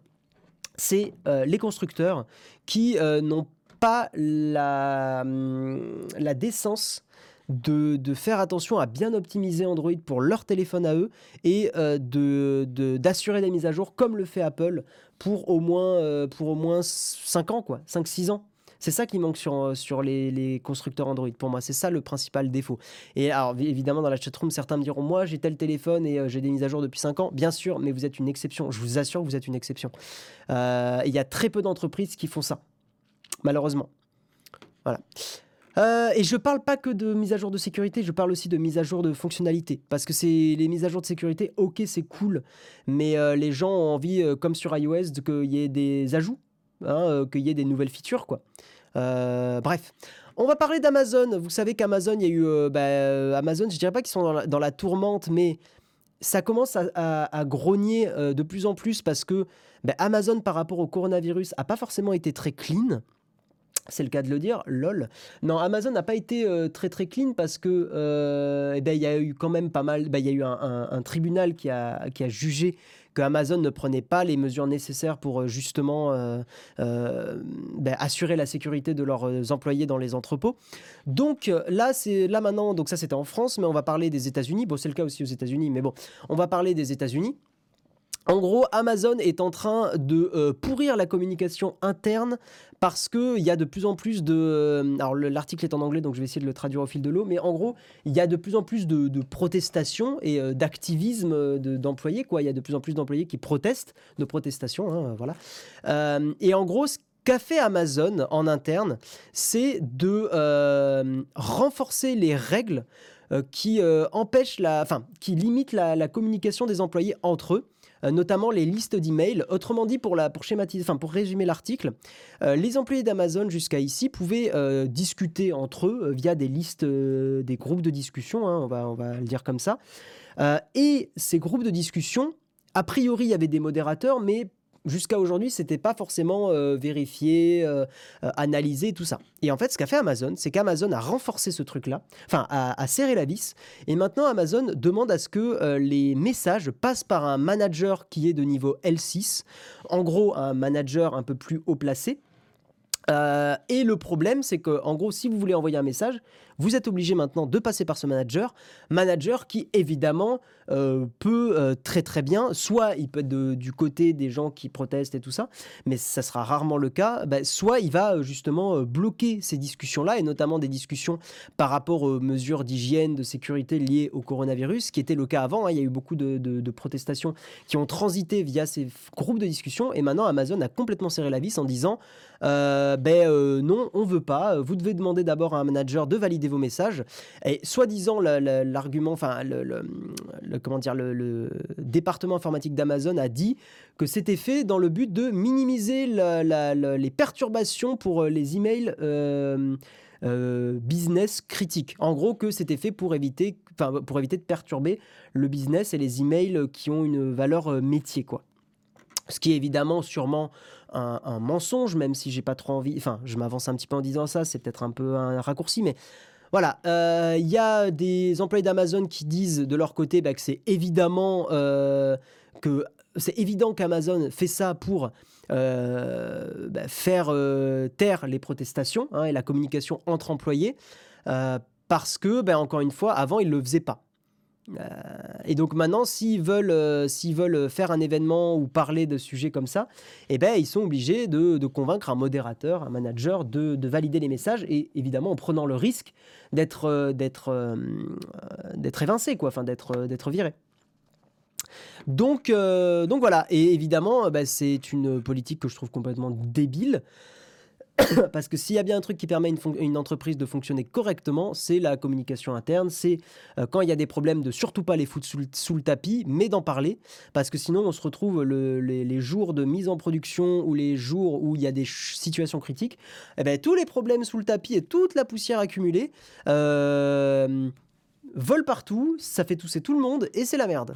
c'est euh, les constructeurs qui euh, n'ont pas la, hum, la décence de, faire attention à bien optimiser Android pour leur téléphone à eux et euh, de, d'assurer des mises à jour comme le fait Apple pour au moins, euh, pour au moins 5 ans, quoi, 5-6 ans. C'est ça qui manque sur, euh, sur les, constructeurs Android pour moi. C'est ça le principal défaut. Et alors, évidemment, dans la chatroom, certains me diront Moi, j'ai tel téléphone et j'ai des mises à jour depuis 5 ans. Bien sûr, mais vous êtes une exception. Je vous assure que vous êtes une exception. Il y a très peu d'entreprises qui font ça, malheureusement. Voilà. Euh, et je parle pas que de mise à jour de sécurité, je parle aussi de mise à jour de fonctionnalité. Parce que c'est les mises à jour de sécurité, ok, c'est cool, mais euh, les gens ont envie, euh, comme sur iOS, qu'il y ait des ajouts, hein, qu'il y ait des nouvelles features, quoi. bref. On va parler d'Amazon. Vous savez qu'Amazon, il y a eu. Bah, Amazon, je dirais pas qu'ils sont dans la, tourmente, mais ça commence à, grogner de plus en plus parce que bah, Amazon, par rapport au coronavirus, a pas forcément été très clean. C'est le cas de le dire, lol. Non, Amazon n'a pas été euh, très très clean parce que euh, eh ben, il y a eu quand même pas mal. Ben, il y a eu un, tribunal qui a, qui a jugé que Amazon ne prenait pas les mesures nécessaires pour euh, justement ben, assurer la sécurité de leurs employés dans les entrepôts. Donc là, c'est là maintenant. Donc ça, c'était en France, mais on va parler des États-Unis. Bon, c'est le cas aussi aux États-Unis, mais bon, on va parler des États-Unis. En gros, Amazon est en train de euh, pourrir la communication interne parce qu'il y a de plus en plus de... Euh, alors l'article est en anglais, donc je vais essayer de le traduire au fil de l'eau, mais en gros, il y a de plus en plus de, protestations et euh, d'activisme d'employés. quoi. Il y a de plus en plus d'employés qui protestent, de protestations, hein, voilà. et en gros, ce qu'a fait Amazon en interne, c'est de renforcer les règles qui empêchent la... Enfin, qui limitent la communication des employés entre eux. Euh, notamment les listes d'emails. Autrement dit, pour, résumer l'article, euh, les employés d'Amazon jusqu'à ici pouvaient euh, discuter entre eux via des listes, des groupes de discussion, hein, on, va, on va le dire comme ça. et ces groupes de discussion, a priori, il y avait des modérateurs, mais jusqu'à aujourd'hui, c'était pas forcément euh, vérifié, euh, euh, analysé, tout ça. Et en fait, ce qu'a fait Amazon, c'est qu'Amazon a renforcé ce truc-là, enfin, a, serré la vis. Et maintenant, Amazon demande à ce que les messages passent par un manager qui est de niveau L6, en gros, un manager un peu plus haut placé. et le problème, c'est que, en gros, si vous voulez envoyer un message, vous êtes obligé maintenant de passer par ce manager. Manager qui, évidemment, euh, peut euh, très très bien, soit il peut être du côté des gens qui protestent et tout ça, mais ça sera rarement le cas, bah, soit il va euh, justement bloquer ces discussions-là, et notamment des discussions par rapport aux mesures d'hygiène, de sécurité liées au coronavirus, qui était le cas avant. Hein. Il y a eu beaucoup de, protestations qui ont transité via ces groupes de discussion, et maintenant Amazon a complètement serré la vis en disant ben non, on veut pas, vous devez demander d'abord à un manager de valider vos messages. Et soi-disant, l'argument, enfin, le, comment dire, le, département informatique d'Amazon a dit que c'était fait dans le but de minimiser les perturbations pour euh, les emails. Euh, euh, business critiques. En gros, que c'était fait pour éviter, pour éviter de perturber le business et les emails qui ont une valeur métier, quoi. Ce qui est évidemment sûrement un, un mensonge, même si j'ai pas trop envie. Enfin, je m'avance un petit peu en disant ça, c'est peut-être un peu un raccourci, mais voilà, il euh, y a des employés d'Amazon qui disent de leur côté bah, que c'est évidemment euh, évident qu'Amazon fait ça pour euh, bah, faire taire les protestations hein, et la communication entre employés, parce que, bah, encore une fois, avant, ils ne le faisaient pas. Euh, et donc maintenant, s'ils veulent, euh, veulent faire un événement ou parler de sujets comme ça, eh ben, ils sont obligés de, convaincre un modérateur, un manager de, de, valider les messages et évidemment en prenant le risque d'être, euh, évincé, enfin d'être, d'être viré. Donc, donc voilà, et évidemment, bah, c'est une politique que je trouve complètement débile. Parce que s'il y a bien un truc qui permet une, une entreprise de fonctionner correctement, c'est la communication interne, c'est euh, quand il y a des problèmes de surtout pas les foutre sous, le tapis, mais d'en parler, parce que sinon on se retrouve les, jours de mise en production ou les jours où il y a des situations critiques, eh ben, tous les problèmes sous le tapis et toute la poussière accumulée euh, volent partout, ça fait tousser tout le monde et c'est la merde.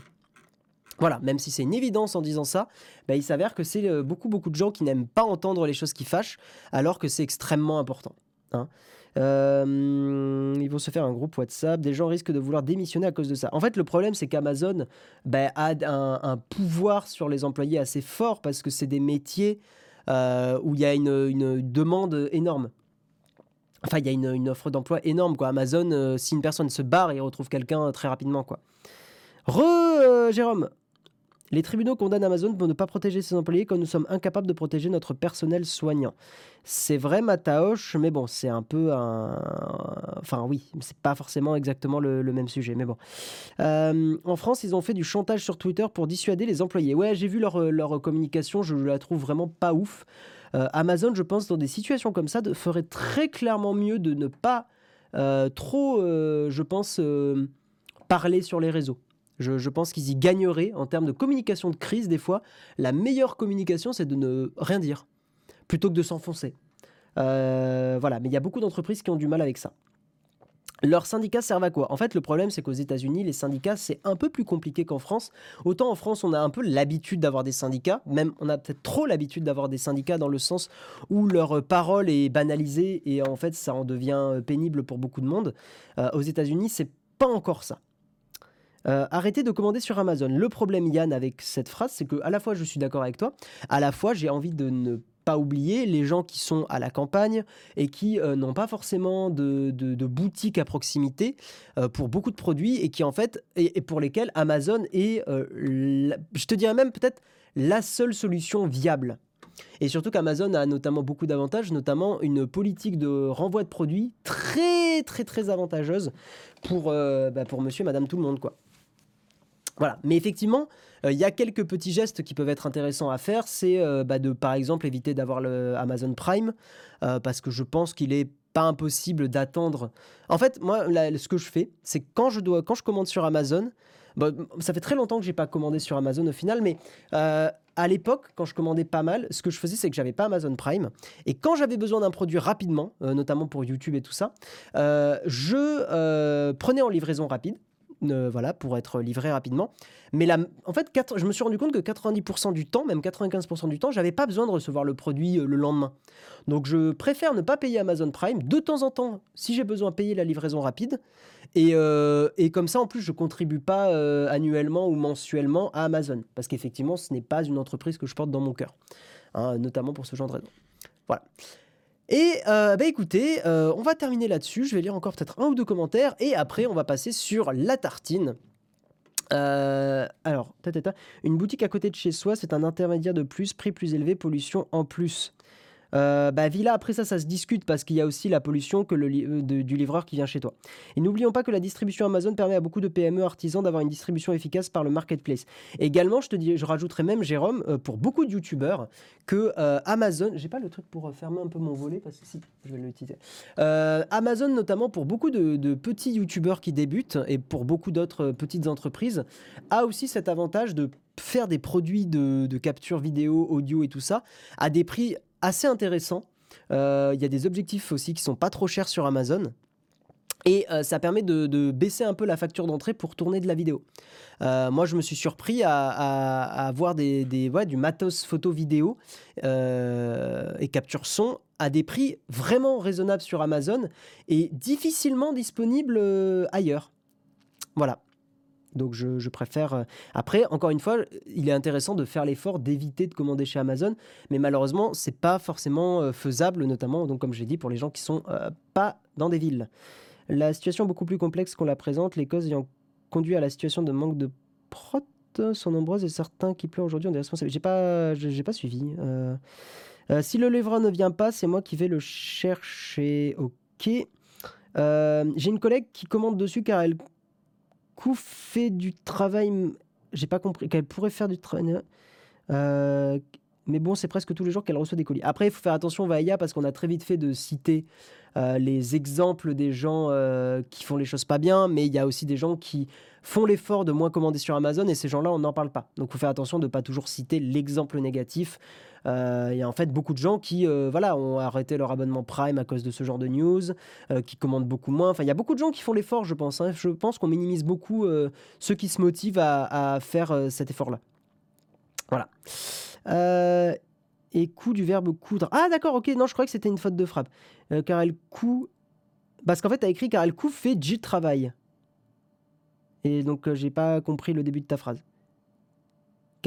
Voilà, même si c'est une évidence en disant ça, bah, il s'avère que c'est euh, beaucoup beaucoup de gens qui n'aiment pas entendre les choses qui fâchent, alors que c'est extrêmement important. Hein. Euh, ils vont se faire un groupe WhatsApp. Des gens risquent de vouloir démissionner à cause de ça. En fait, le problème, c'est qu'Amazon bah, a un, pouvoir sur les employés assez fort parce que c'est des métiers euh, où il y a une, demande énorme. Enfin, il y a une, offre d'emploi énorme. Quoi. Amazon, si une personne se barre, il retrouve quelqu'un très rapidement. Re, Jérôme, les tribunaux condamnent Amazon pour ne pas protéger ses employés quand nous sommes incapables de protéger notre personnel soignant. C'est vrai, Mataoche, mais bon, c'est un peu un. Enfin, oui, c'est pas forcément exactement le, même sujet, mais bon. Euh, en France, ils ont fait du chantage sur Twitter pour dissuader les employés. Ouais, j'ai vu leur, leur communication, je la trouve vraiment pas ouf. Euh, Amazon, je pense, dans des situations comme ça, ferait très clairement mieux de ne pas euh, trop, je pense, parler sur les réseaux. Je, pense qu'ils y gagneraient en termes de communication de crise. Des fois, la meilleure communication, c'est de ne rien dire plutôt que de s'enfoncer. Euh, voilà, mais il y a beaucoup d'entreprises qui ont du mal avec ça. Leurs syndicats servent à quoi? En fait, le problème, c'est qu'aux États-Unis, les syndicats, c'est un peu plus compliqué qu'en France. Autant en France, on a un peu l'habitude d'avoir des syndicats, même on a peut-être trop l'habitude d'avoir des syndicats dans le sens où leur parole est banalisée et en fait, ça en devient pénible pour beaucoup de monde. Euh, aux États-Unis, c'est pas encore ça. Euh, arrêtez de commander sur Amazon. Le problème, Yann, avec cette phrase, c'est que à la fois je suis d'accord avec toi, à la fois j'ai envie de ne pas oublier les gens qui sont à la campagne et qui euh, n'ont pas forcément de, boutique à proximité euh, pour beaucoup de produits et qui en fait et, pour lesquels Amazon est, je te dirais même peut-être la seule solution viable. Et surtout qu'Amazon a notamment beaucoup d'avantages, notamment une politique de renvoi de produits très très très avantageuse pour, bah, pour monsieur et madame tout le monde quoi. Voilà, mais effectivement, euh, il y a quelques petits gestes qui peuvent être intéressants à faire. C'est euh, bah, de, par exemple, éviter d'avoir le Amazon Prime, euh, parce que je pense qu'il est pas impossible d'attendre. En fait, moi, ce que je fais, c'est quand je dois, quand je commande sur Amazon, bah, ça fait très longtemps que j'ai pas commandé sur Amazon au final, mais à l'époque, quand je commandais pas mal, ce que je faisais, c'est que j'avais pas Amazon Prime. Et quand j'avais besoin d'un produit rapidement, notamment pour YouTube et tout ça, je prenais en livraison rapide voilà, pour être livré rapidement. Mais là, en fait, je me suis rendu compte que 90% du temps, même 95% du temps, j'avais pas besoin de recevoir le produit euh, le lendemain. Donc je préfère ne pas payer Amazon Prime de temps en temps, si j'ai besoin, payer la livraison rapide. Et, euh, comme ça, en plus, je contribue pas euh, annuellement ou mensuellement à Amazon, parce qu'effectivement, ce n'est pas une entreprise que je porte dans mon cœur, hein, notamment pour ce genre de raison. Voilà. Et euh, bah écoutez, euh, on va terminer là-dessus. Je vais lire encore peut-être un ou deux commentaires et après on va passer sur la tartine. Euh, alors, une boutique à côté de chez soi, c'est un intermédiaire de plus, prix plus élevé, pollution en plus. Euh, bah, Villa, après ça, ça se discute parce qu'il y a aussi la pollution que le euh, du livreur qui vient chez toi. Et n'oublions pas que la distribution Amazon permet à beaucoup de PME artisans d'avoir une distribution efficace par le marketplace. Également, je te dis, je rajouterais même, Jérôme, euh, pour beaucoup de youtubeurs, que Amazon, j'ai pas le truc pour fermer un peu mon volet parce que si, je vais l'utiliser. Amazon, notamment pour beaucoup de, petits youtubeurs qui débutent et pour beaucoup d'autres petites entreprises, a aussi cet avantage de faire des produits de capture vidéo, audio et tout ça à des prix assez intéressant. Euh, il y a des objectifs aussi qui sont pas trop chers sur Amazon. Et euh, ça permet de, baisser un peu la facture d'entrée pour tourner de la vidéo. Euh, moi, je me suis surpris à, avoir des, du matos photo vidéo et capture son à des prix vraiment raisonnables sur Amazon et difficilement disponibles ailleurs. Voilà. Donc je, préfère. Euh, après, encore une fois, il est intéressant de faire l'effort d'éviter de commander chez Amazon, mais malheureusement, c'est pas forcément euh, faisable, notamment, donc comme j'ai dit, pour les gens qui sont euh, pas dans des villes. La situation est beaucoup plus complexe qu'on la présente. Les causes ayant conduit à la situation de manque de prot sont nombreuses et certains qui pleurent aujourd'hui ont des responsabilités. J'ai pas, j'ai pas suivi. si le livreur ne vient pas, c'est moi qui vais le chercher. Ok. j'ai une collègue qui commande dessus car elle coup fait du travail. J'ai pas compris qu'elle pourrait faire du travail. Euh, mais bon, c'est presque tous les jours qu'elle reçoit des colis. Après, il faut faire attention, Vaïa, parce qu'on a très vite fait de citer euh, les exemples des gens euh, qui font les choses pas bien, mais il y a aussi des gens qui font l'effort de moins commander sur Amazon, et ces gens-là, on n'en parle pas. Donc, il faut faire attention de ne pas toujours citer l'exemple négatif. Euh, il y a en fait beaucoup de gens qui voilà, ont arrêté leur abonnement Prime à cause de ce genre de news, qui commandent beaucoup moins. Enfin, il y a beaucoup de gens qui font l'effort, je pense. Hein. Je pense qu'on minimise beaucoup ceux qui se motivent à, faire cet effort-là. Voilà. Euh, et coup du verbe coudre. Ah d'accord, ok, non, je croyais que c'était une faute de frappe. Euh, car elle coud... Parce qu'en fait, tu as écrit car elle coud fait du travail. Et donc, euh, j'ai pas compris le début de ta phrase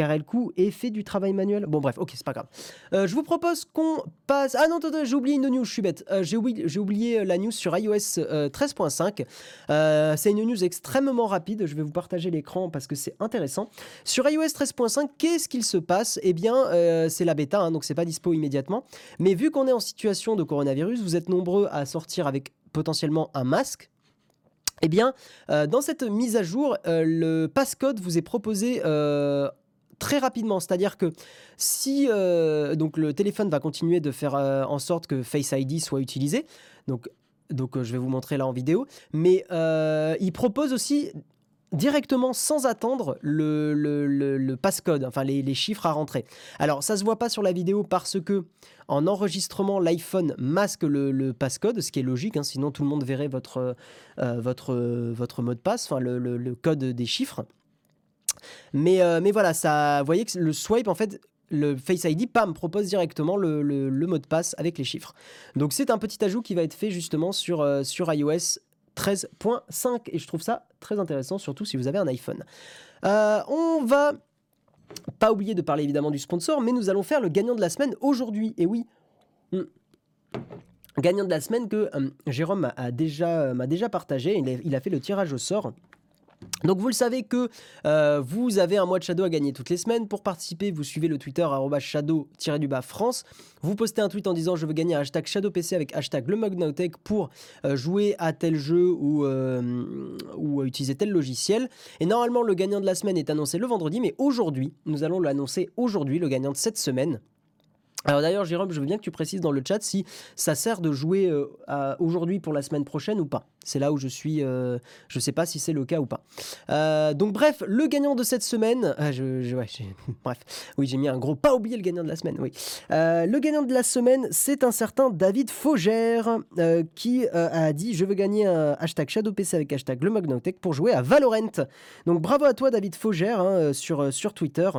car elle coûte et fait du travail manuel. Bon, bref, ok, c'est pas grave. Euh, je vous propose qu'on passe. Ah non, j'ai oublié une news, je suis bête. Euh, j'ai oublié, la news sur iOS 13.5. Euh, c'est une news extrêmement rapide. Je vais vous partager l'écran parce que c'est intéressant. Sur iOS 13.5, qu'est-ce qu'il se passe? Eh bien, c'est la bêta, hein, donc c'est pas dispo immédiatement. Mais vu qu'on est en situation de coronavirus, vous êtes nombreux à sortir avec potentiellement un masque. Eh bien, dans cette mise à jour, le passcode vous est proposé très rapidement. C'est-à-dire que si euh, donc le téléphone va continuer de faire euh, en sorte que Face ID soit utilisé, donc, donc euh, je vais vous montrer là en vidéo, mais il propose aussi directement sans attendre le, le, passcode, enfin les, chiffres à rentrer. Alors ça se voit pas sur la vidéo parce que en enregistrement l'iPhone masque le, passcode, ce qui est logique, hein, sinon tout le monde verrait votre, votre, votre mot de passe, enfin le, code des chiffres. Mais, euh, mais voilà, vous voyez que le swipe, en fait, le Face ID, pam, propose directement le, mot de passe avec les chiffres. Donc c'est un petit ajout qui va être fait justement sur, euh, sur iOS 13.5 et je trouve ça très intéressant, surtout si vous avez un iPhone. Euh, on va pas oublier de parler évidemment du sponsor, mais nous allons faire le gagnant de la semaine aujourd'hui. Et oui, hmm. gagnant de la semaine que Jérôme a déjà, m'a déjà partagé. Il a fait le tirage au sort. Donc vous le savez que euh, vous avez un mois de Shadow à gagner toutes les semaines. Pour participer, vous suivez le Twitter shadow-du-bas France. Vous postez un tweet en disant je veux gagner un hashtag ShadowPC avec hashtag le pour euh, jouer à tel jeu ou, euh, ou utiliser tel logiciel. Et normalement le gagnant de la semaine est annoncé le vendredi, mais aujourd'hui, nous allons l'annoncer aujourd'hui, le gagnant de cette semaine. Alors d'ailleurs, Jérôme, je veux bien que tu précises dans le chat si ça sert de jouer euh, aujourd'hui pour la semaine prochaine ou pas. C'est là où je suis, euh, je ne sais pas si c'est le cas ou pas. Euh, donc bref, le gagnant de cette semaine, ah, je, bref, oui j'ai mis un gros pas oublier le gagnant de la semaine, oui. le gagnant de la semaine, c'est un certain David Faugère qui a dit je veux gagner un hashtag ShadowPC avec hashtag le pour jouer à Valorant. Donc bravo à toi David Faugère hein, sur, sur Twitter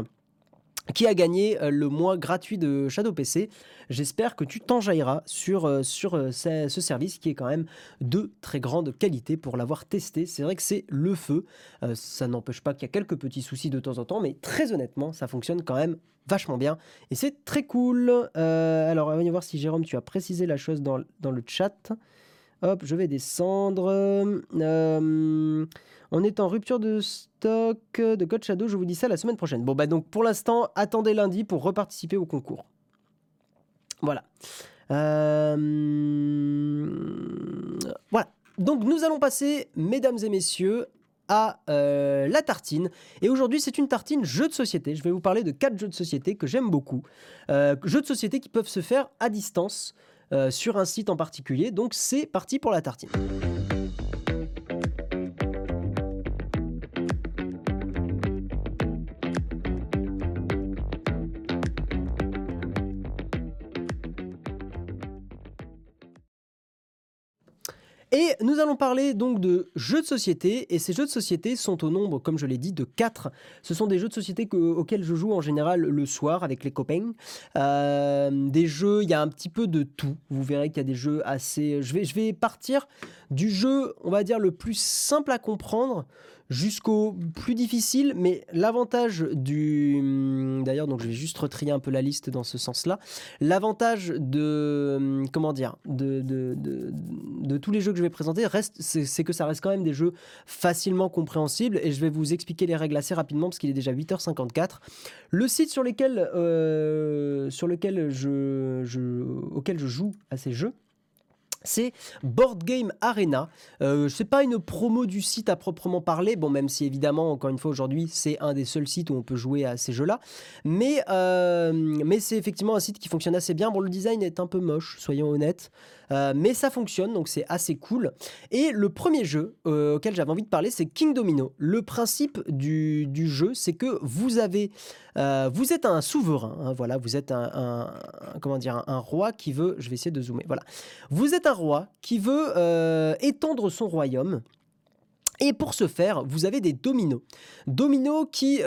qui a gagné euh, le mois gratuit de Shadow PC. J'espère que tu t'enjailleras sur, euh, sur euh, ce, service qui est quand même de très grande qualité pour l'avoir testé. C'est vrai que c'est le feu. ça n'empêche pas qu'il y a quelques petits soucis de temps en temps, mais très honnêtement, ça fonctionne quand même vachement bien et c'est très cool. alors, on va voir si Jérôme, tu as précisé la chose dans, dans le chat. Hop, je vais descendre. Euh, on est en rupture de stock de Code Shadow. Je vous dis ça la semaine prochaine. Bon, bah donc pour l'instant, attendez lundi pour reparticiper au concours. Voilà. Euh, voilà. Donc nous allons passer, mesdames et messieurs, à euh, la tartine. Et aujourd'hui, c'est une tartine jeu de société. Je vais vous parler de quatre jeux de société que j'aime beaucoup. jeux de société qui peuvent se faire à distance. Euh, sur un site en particulier. Donc c'est parti pour la tartine. Et nous allons parler donc de jeux de société, et ces jeux de société sont au nombre, comme je l'ai dit, de 4. Ce sont des jeux de société auxquels je joue en général le soir avec les copains. Euh, des jeux, il y a un petit peu de tout. Vous verrez qu'il y a des jeux assez... Je vais, je vais partir du jeu, on va dire, le plus simple à comprendre jusqu'au plus difficile, mais l'avantage du... D'ailleurs, donc je vais juste retrier un peu la liste dans ce sens-là. L'avantage de... Hum, comment dire de, tous les jeux que je vais présenter, reste, c'est que ça reste quand même des jeux facilement compréhensibles, et je vais vous expliquer les règles assez rapidement, parce qu'il est déjà 8h54. Le site sur, lesquels, euh, sur lequel auquel je joue à ces jeux, c'est Board Game Arena. Euh, c'est pas une promo du site à proprement parler, bon même si évidemment encore une fois aujourd'hui c'est un des seuls sites où on peut jouer à ces jeux-là, mais euh, mais c'est effectivement un site qui fonctionne assez bien. Bon le design est un peu moche, soyons honnêtes. Euh, mais ça fonctionne, donc c'est assez cool. Et le premier jeu euh, auquel j'avais envie de parler, c'est King Domino. Le principe du, jeu, c'est que vous avez, euh, vous êtes un souverain, hein, voilà, vous êtes un, comment dire, un, roi qui veut, je vais essayer de zoomer, voilà, vous êtes un roi qui veut étendre son royaume. Et pour ce faire, vous avez des dominos. Dominos qui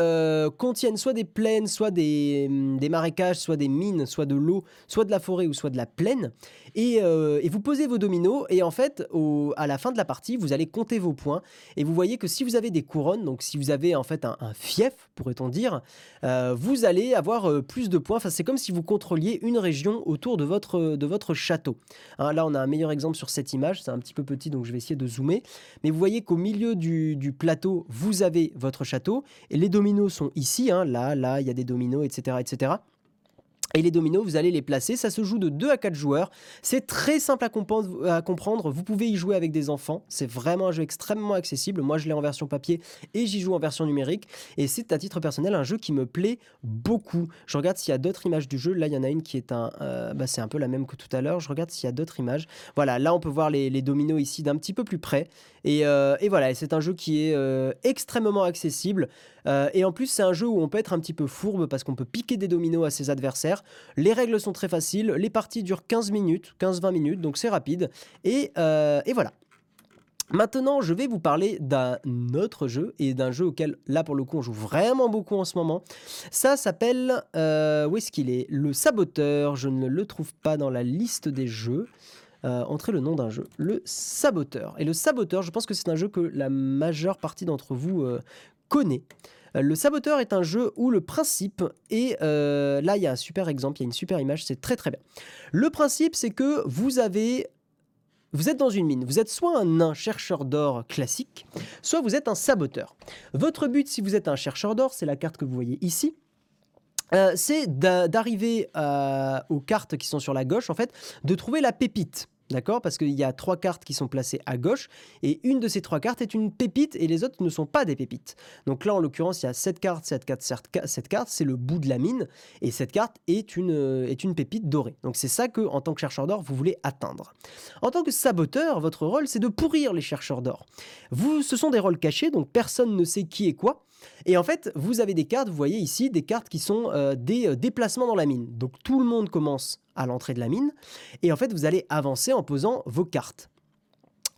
contiennent soit des plaines, soit des, des, marécages, soit des mines, soit de l'eau, soit de la forêt ou soit de la plaine. Euh, et, vous posez vos dominos et en fait à la fin de la partie vous allez compter vos points. Et vous voyez que si vous avez des couronnes donc si vous avez en fait un, fief pourrait-on dire euh, vous allez avoir euh, plus de points. Enfin c'est comme si vous contrôliez une région autour de votre, de votre château. Hein, là on a un meilleur exemple sur cette image. C'est un petit peu petit donc je vais essayer de zoomer. Mais vous voyez qu'au milieu du, plateau vous avez votre château. Et les dominos sont ici hein, là là il y a des dominos etc etc et les dominos, vous allez les placer. Ça se joue de 2 à 4 joueurs. C'est très simple à comprendre. Vous pouvez y jouer avec des enfants. C'est vraiment un jeu extrêmement accessible. Moi, je l'ai en version papier et j'y joue en version numérique. Et c'est à titre personnel un jeu qui me plaît beaucoup. Je regarde s'il y a d'autres images du jeu. Là, il y en a une qui est un. Euh, bah, c'est un peu la même que tout à l'heure. Je regarde s'il y a d'autres images. Voilà, là, on peut voir les, dominos ici d'un petit peu plus près. Et, euh, voilà, c'est un jeu qui est euh, extrêmement accessible. Et en plus, c'est un jeu où on peut être un petit peu fourbe parce qu'on peut piquer des dominos à ses adversaires. Les règles sont très faciles, les parties durent 15 minutes, 15-20 minutes, donc c'est rapide. Euh, et, voilà. Maintenant, je vais vous parler d'un autre jeu et d'un jeu auquel, là pour le coup, on joue vraiment beaucoup en ce moment. Ça s'appelle. Euh, où est-ce qu'il est? Le Saboteur. Je ne le trouve pas dans la liste des jeux. Euh, entrez le nom d'un jeu. Le Saboteur. Et le Saboteur, je pense que c'est un jeu que la majeure partie d'entre vous connaît. Euh, le Saboteur est un jeu où le principe est... Euh, là, il y a un super exemple, il y a une super image, c'est très très bien. Le principe, c'est que vous avez vous êtes dans une mine, vous êtes soit un nain chercheur d'or classique, soit vous êtes un saboteur. Votre but, si vous êtes un chercheur d'or, c'est la carte que vous voyez ici, euh, c'est d'arriver aux cartes qui sont sur la gauche, en fait, de trouver la pépite. D'accord? Parce qu'il y a trois cartes qui sont placées à gauche et une de ces trois cartes est une pépite et les autres ne sont pas des pépites. Donc là, en l'occurrence, il y a cette carte, cette carte, cette carte, c'est le bout de la mine et cette carte est une, euh, est une pépite dorée. Donc c'est ça que, en tant que chercheur d'or, vous voulez atteindre. En tant que saboteur, votre rôle, c'est de pourrir les chercheurs d'or. Ce sont des rôles cachés, donc personne ne sait qui est quoi. Et en fait, vous avez des cartes, vous voyez ici, des cartes qui sont euh, des euh, déplacements dans la mine. Donc tout le monde commence à l'entrée de la mine. Et en fait, vous allez avancer en posant vos cartes.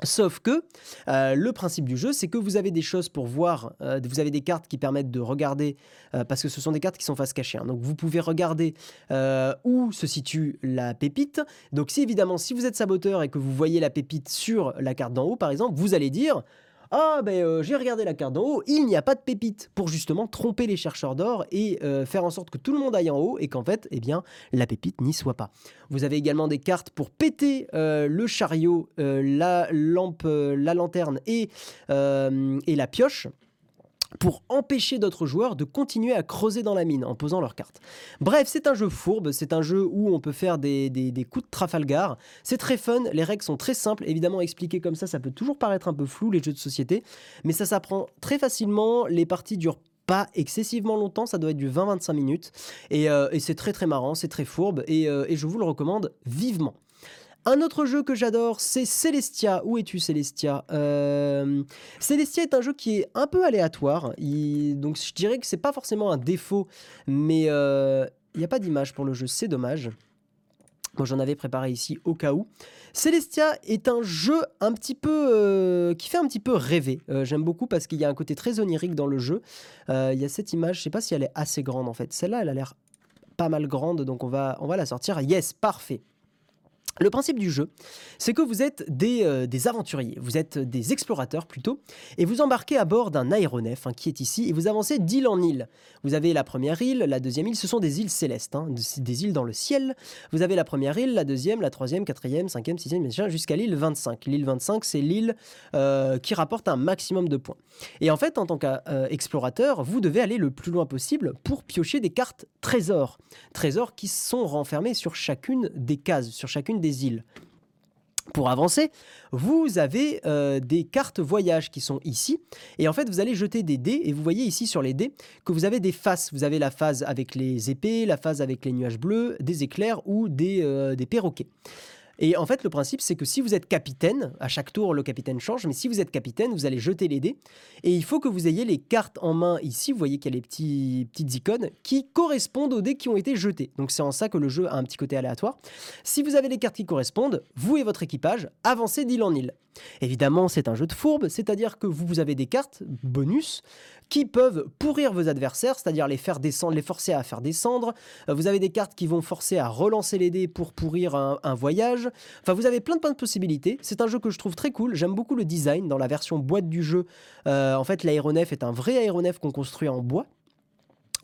Sauf que euh, le principe du jeu, c'est que vous avez des choses pour voir, vous avez des cartes qui permettent de regarder, parce que ce sont des cartes qui sont face cachée. Hein. donc vous pouvez regarder où se situe la pépite. Donc si évidemment, si vous êtes saboteur et que vous voyez la pépite sur la carte d'en haut, par exemple, vous allez dire ah, ben euh, j'ai regardé la carte d'en haut, il n'y a pas de pépite pour justement tromper les chercheurs d'or et euh, faire en sorte que tout le monde aille en haut et qu'en fait, eh bien, la pépite n'y soit pas. Vous avez également des cartes pour péter euh, le chariot, la lampe, la lanterne et, et la pioche pour empêcher d'autres joueurs de continuer à creuser dans la mine en posant leurs cartes. Bref, c'est un jeu fourbe, c'est un jeu où on peut faire des, coups de Trafalgar. C'est très fun, les règles sont très simples, évidemment expliquées comme ça, ça peut toujours paraître un peu flou les jeux de société, mais ça s'apprend très facilement, les parties durent pas excessivement longtemps, ça doit être du 20-25 minutes, euh, et, c'est très très marrant, c'est très fourbe, et, euh, et je vous le recommande vivement. Un autre jeu que j'adore, c'est Celestia. Où es-tu, Celestia euh, Celestia est un jeu qui est un peu aléatoire. Donc, je dirais que c'est pas forcément un défaut, mais euh, il n'y a pas d'image pour le jeu. C'est dommage. Moi, j'en avais préparé ici au cas où. Celestia est un jeu un petit peu euh, qui fait un petit peu rêver. J'aime beaucoup parce qu'il y a un côté très onirique dans le jeu. Il y a cette image, je sais pas si elle est assez grande en fait. Celle-là, elle a l'air pas mal grande, donc on va, on va la sortir. Yes, parfait. Le principe du jeu, c'est que vous êtes euh, des, aventuriers, vous êtes des explorateurs plutôt, et vous embarquez à bord d'un aéronef hein, qui est ici, et vous avancez d'île en île. Vous avez la première île, la deuxième île, ce sont des îles célestes, hein, des îles dans le ciel. Vous avez la première île, la deuxième, la troisième, quatrième, cinquième, sixième, jusqu'à l'île 25. L'île 25, c'est l'île euh, qui rapporte un maximum de points. Et en fait, en tant qu'explorateur, vous devez aller le plus loin possible pour piocher des cartes trésors. Trésors qui sont renfermés sur chacune des cases, sur chacune des îles. Pour avancer, vous avez euh, des cartes voyage qui sont ici. Et en fait, vous allez jeter des dés. Et vous voyez ici sur les dés que vous avez des faces. Vous avez la phase avec les épées, la phase avec les nuages bleus, des éclairs ou des, euh, des perroquets. Et en fait, le principe, c'est que si vous êtes capitaine, à chaque tour, le capitaine change, mais si vous êtes capitaine, vous allez jeter les dés. Et il faut que vous ayez les cartes en main ici. Vous voyez qu'il y a les petites icônes qui correspondent aux dés qui ont été jetés. Donc c'est en ça que le jeu a un petit côté aléatoire. Si vous avez les cartes qui correspondent, vous et votre équipage avancez d'île en île. Évidemment, c'est un jeu de fourbe, c'est-à-dire que vous avez des cartes bonus qui peuvent pourrir vos adversaires, c'est-à-dire les faire descendre, les forcer à faire descendre. Euh, vous avez des cartes qui vont forcer à relancer les dés pour pourrir un, voyage. Enfin, vous avez plein de, plein de possibilités. C'est un jeu que je trouve très cool. J'aime beaucoup le design dans la version boîte du jeu. Euh, en fait, l'aéronef est un vrai aéronef qu'on construit en bois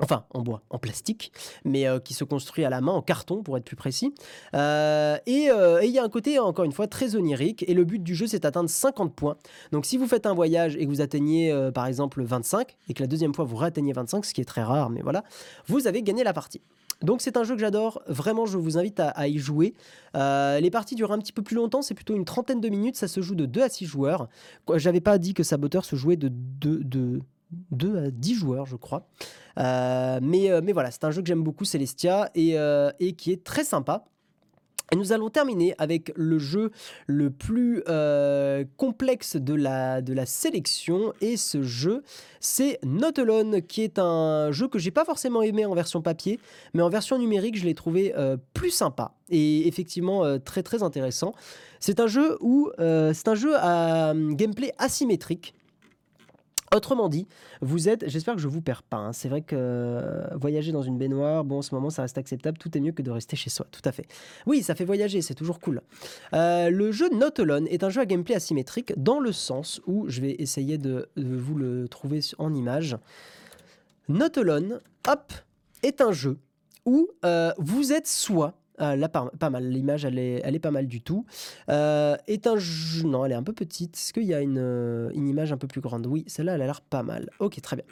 enfin en bois, en plastique, mais euh, qui se construit à la main, en carton pour être plus précis. Euh, euh, et il y a un côté, encore une fois, très onirique, et le but du jeu, c'est d'atteindre 50 points. Donc si vous faites un voyage et que vous atteignez, par exemple, 25, et que la deuxième fois, vous réatteignez 25, ce qui est très rare, mais voilà, vous avez gagné la partie. Donc c'est un jeu que j'adore, vraiment je vous invite à, y jouer. les parties durent un petit peu plus longtemps, c'est plutôt une trentaine de minutes, ça se joue de 2 à 6 joueurs. J'avais pas dit que Saboteur se jouait de 2 de, 2 à 10 joueurs je crois. Euh, mais, euh, mais voilà, c'est un jeu que j'aime beaucoup, Celestia, et, euh, et qui est très sympa. Et nous allons terminer avec le jeu le plus complexe de la, de la sélection. Et ce jeu, c'est Not Alone, qui est un jeu que j'ai pas forcément aimé en version papier, mais en version numérique, je l'ai trouvé plus sympa et effectivement très très intéressant. C'est un jeu où c'est un jeu à gameplay asymétrique. Autrement dit, vous êtes, j'espère que je vous perds pas, hein. c'est vrai que euh, voyager dans une baignoire, bon en ce moment ça reste acceptable, tout est mieux que de rester chez soi, tout à fait. Oui, ça fait voyager, c'est toujours cool. Euh, le jeu Not Alone est un jeu à gameplay asymétrique dans le sens où, je vais essayer de, vous le trouver en image, Not Alone, hop, est un jeu où euh, vous êtes soit ah, là, pas, mal. L'image, elle est, elle est pas mal du tout. Euh, est un Non, elle est un peu petite. Est-ce qu'il y a une, euh, une image un peu plus grande? Oui, celle-là, elle a l'air pas mal. Ok, très bien.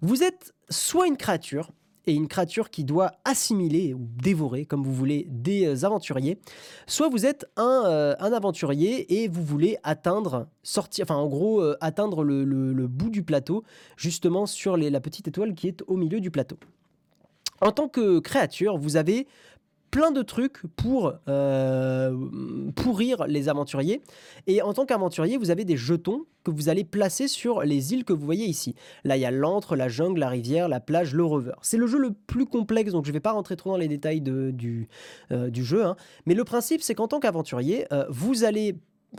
Vous êtes soit une créature, et une créature qui doit assimiler ou dévorer, comme vous voulez, des euh, aventuriers, soit vous êtes un, un aventurier et vous voulez atteindre, sortir, enfin en gros, atteindre le, le, bout du plateau, justement sur la petite étoile qui est au milieu du plateau. En tant que créature, vous avez plein de trucs pour euh, pourrir les aventuriers. Et en tant qu'aventurier, vous avez des jetons que vous allez placer sur les îles que vous voyez ici. Là, il y a l'antre, la jungle, la rivière, la plage, le rover. C'est le jeu le plus complexe, donc je ne vais pas rentrer trop dans les détails de, du, euh, du jeu. Hein. Mais le principe, c'est qu'en tant qu'aventurier, euh, vous allez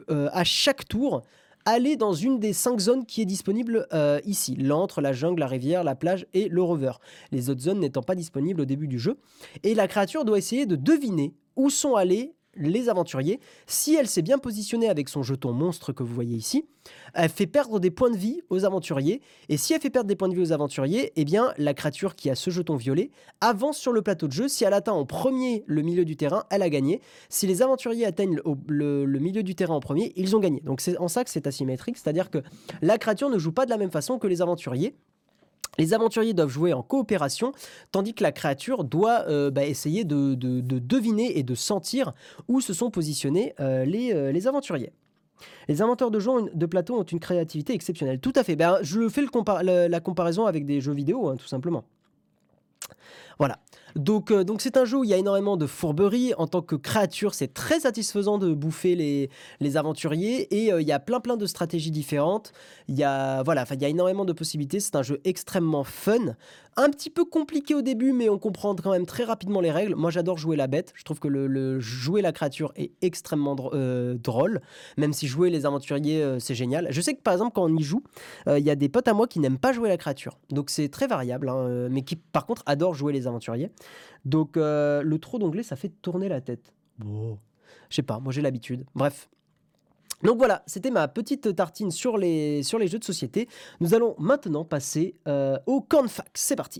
à chaque tour aller dans une des cinq zones qui est disponible euh, ici. L'antre, la jungle, la rivière, la plage et le rover. Les autres zones n'étant pas disponibles au début du jeu. Et la créature doit essayer de deviner où sont allés les aventuriers. Si elle s'est bien positionnée avec son jeton monstre que vous voyez ici, elle fait perdre des points de vie aux aventuriers. Et si elle fait perdre des points de vie aux aventuriers, eh bien, la créature qui a ce jeton violet avance sur le plateau de jeu. Si elle atteint en premier le milieu du terrain, elle a gagné. Si les aventuriers atteignent le, le milieu du terrain en premier, ils ont gagné. Donc c'est en ça que c'est asymétrique, c'est-à-dire que la créature ne joue pas de la même façon que les aventuriers. Les aventuriers doivent jouer en coopération, tandis que la créature doit euh, bah, essayer de, deviner et de sentir où se sont positionnés euh, euh, les, aventuriers. Les inventeurs de jeux de plateau ont une créativité exceptionnelle. Tout à fait. Ben, je fais la comparaison avec des jeux vidéo, hein, tout simplement. Voilà. Donc, euh, donc c'est un jeu où il y a énormément de fourberie. En tant que créature, c'est très satisfaisant de bouffer les, les aventuriers et euh, il y a plein plein de stratégies différentes. Il y a voilà, il y a énormément de possibilités. C'est un jeu extrêmement fun, un petit peu compliqué au début, mais on comprend quand même très rapidement les règles. Moi, j'adore jouer la bête. Je trouve que le, jouer la créature est extrêmement euh, drôle, même si jouer les aventuriers, c'est génial. Je sais que par exemple, quand on y joue, il y a des potes à moi qui n'aiment pas jouer la créature, donc c'est très variable, hein, mais qui par contre adorent jouer les aventuriers. Donc euh, le trop d'onglet, ça fait tourner la tête. Bon, je sais pas, moi j'ai l'habitude. Bref. Donc voilà, c'était ma petite tartine sur les, jeux de société. Nous allons maintenant passer euh, au Cornfax. C'est parti.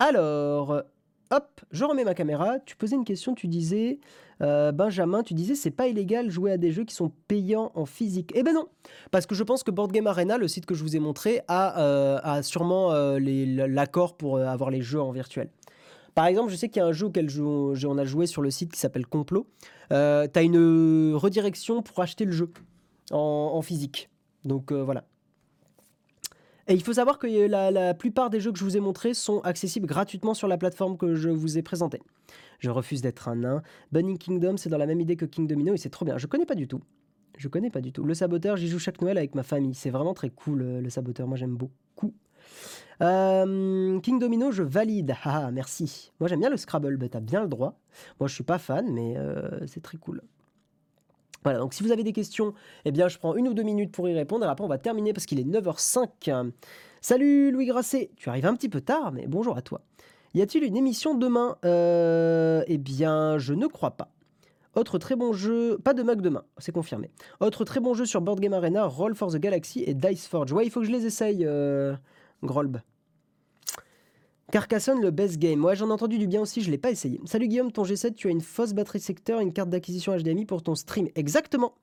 Alors, hop, je remets ma caméra. Tu posais une question, tu disais, euh, Benjamin, tu disais, c'est pas illégal jouer à des jeux qui sont payants en physique. Eh ben non, parce que je pense que Board Game Arena, le site que je vous ai montré, a, euh, sûrement euh, l'accord pour avoir les jeux en virtuel. Par exemple, je sais qu'il y a un jeu auquel on a joué sur le site qui s'appelle Complot. tu as une redirection pour acheter le jeu en physique. Donc voilà. Et il faut savoir que la, plupart des jeux que je vous ai montrés sont accessibles gratuitement sur la plateforme que je vous ai présentée. Je refuse d'être un nain. Bunny Kingdom, c'est dans la même idée que King Domino et c'est trop bien. Je connais pas du tout. Je connais pas du tout. Le saboteur, j'y joue chaque Noël avec ma famille. C'est vraiment très cool, euh, le saboteur. Moi, j'aime beaucoup. Euh, King Domino, je valide. Ah, ah, merci. Moi, j'aime bien le Scrabble. Bah, t'as bien le droit. Moi, je suis pas fan, mais euh, c'est très cool. Voilà, donc si vous avez des questions, eh bien je prends une ou deux minutes pour y répondre et après on va terminer parce qu'il est 9h05. Salut Louis Grasset, tu arrives un petit peu tard, mais bonjour à toi. Y a-t-il une émission demain? Euh, Eh bien, je ne crois pas. Autre très bon jeu, pas de mug demain, c'est confirmé. Autre très bon jeu sur Board Game Arena, Roll for the Galaxy et Dice Forge. Ouais, il faut que je les essaye, euh, Grolb. Carcassonne, le best game. Ouais, j'en ai entendu du bien aussi, je l'ai pas essayé. Salut Guillaume, ton G7, tu as une fausse batterie secteur, une carte d'acquisition HDMI pour ton stream. Exactement.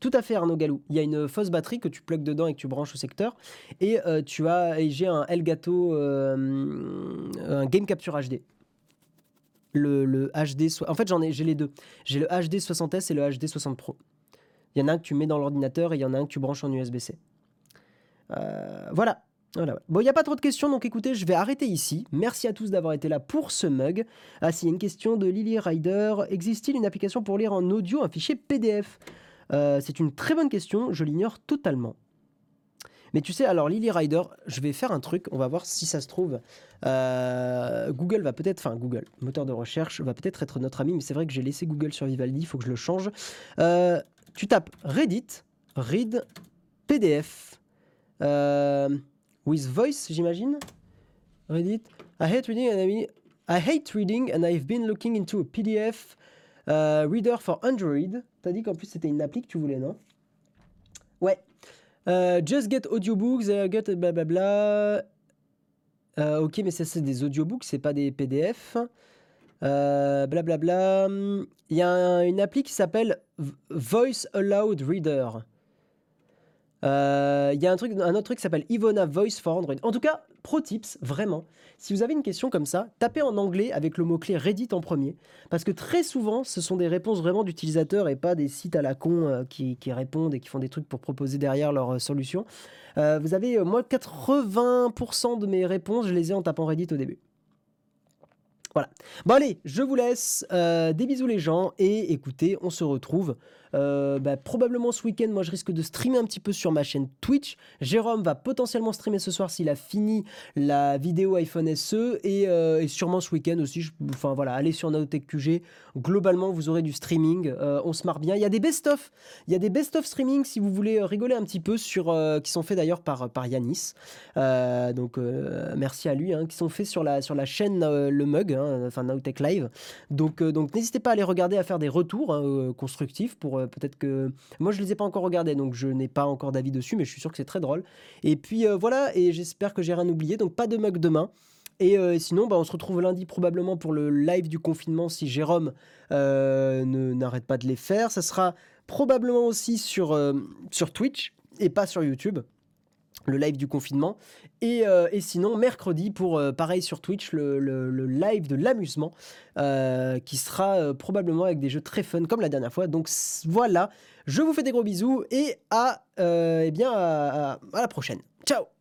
Tout à fait Arnaud Galou. Il y a une fausse batterie que tu plugues dedans et que tu branches au secteur. Et euh, tu as, j'ai un Elgato, euh, un Game Capture HD. Le, HD, en fait j'en ai, j'ai les deux. J'ai le HD 60S et le HD 60 Pro. Il y en a un que tu mets dans l'ordinateur et il y en a un que tu branches en USB-C. Euh, voilà. Bon, il n'y a pas trop de questions, donc écoutez, je vais arrêter ici. Merci à tous d'avoir été là pour ce mug. Ah, si, une question de Lily Rider. Existe-t-il une application pour lire en audio un fichier PDF euh, C'est une très bonne question, je l'ignore totalement. Mais tu sais, alors Lily Rider, je vais faire un truc, on va voir si ça se trouve. Euh, Google va peut-être, enfin Google, moteur de recherche, va peut-être être notre ami, mais c'est vrai que j'ai laissé Google sur Vivaldi, il faut que je le change. Euh, tu tapes Reddit, read PDF. Euh, with voice, j'imagine. Reddit. I hate reading and I, I hate reading and I've been looking into a PDF uh, reader for Android. T'as dit qu'en plus c'était une appli que tu voulais, non? Ouais. Uh, just get audiobooks, uh, get blablabla. Uh, ok, mais ça c'est des audiobooks, c'est pas des PDF. Blablabla. Il y a une appli qui s'appelle Voice Aloud Reader. Il euh, y a un, autre truc qui s'appelle Ivona Voice for Android. En tout cas, pro tips, vraiment, si vous avez une question comme ça, tapez en anglais avec le mot-clé Reddit en premier. Parce que très souvent, ce sont des réponses vraiment d'utilisateurs et pas des sites à la con euh, qui, répondent et qui font des trucs pour proposer derrière leur euh, solution. vous avez, moi, 80% de mes réponses, je les ai en tapant Reddit au début. Voilà. Bon allez, je vous laisse. des bisous les gens et écoutez, on se retrouve euh, bah, probablement ce week-end, moi je risque de streamer un petit peu sur ma chaîne Twitch. Jérôme va potentiellement streamer ce soir s'il a fini la vidéo iPhone SE et, euh, sûrement ce week-end aussi. enfin voilà, allez sur Naotech QG. Globalement, vous aurez du streaming. Euh, on se marre bien. Il y a des best-of. Il y a des best-of streaming si vous voulez rigoler un petit peu sur qui sont faits d'ailleurs par Yanis. donc merci à lui, hein, qui sont faits sur la sur la chaîne Le Mug, hein, enfin Naotech Live. Donc donc n'hésitez pas à aller regarder, à faire des retours hein, constructifs pour euh, peut-être que. Moi, je les ai pas encore regardés, donc je n'ai pas encore d'avis dessus, mais je suis sûr que c'est très drôle. Et puis euh, voilà, et j'espère que j'ai rien oublié. Donc pas de mug demain. Et euh, sinon, bah, on se retrouve lundi probablement pour le live du confinement si Jérôme n'arrête pas de les faire. Ça sera probablement aussi sur, sur Twitch et pas sur YouTube le live du confinement. Et, euh, sinon, mercredi, pour euh, pareil sur Twitch, le, live de l'amusement, euh, qui sera probablement avec des jeux très fun comme la dernière fois. Donc voilà, je vous fais des gros bisous et à, eh bien, à la prochaine. Ciao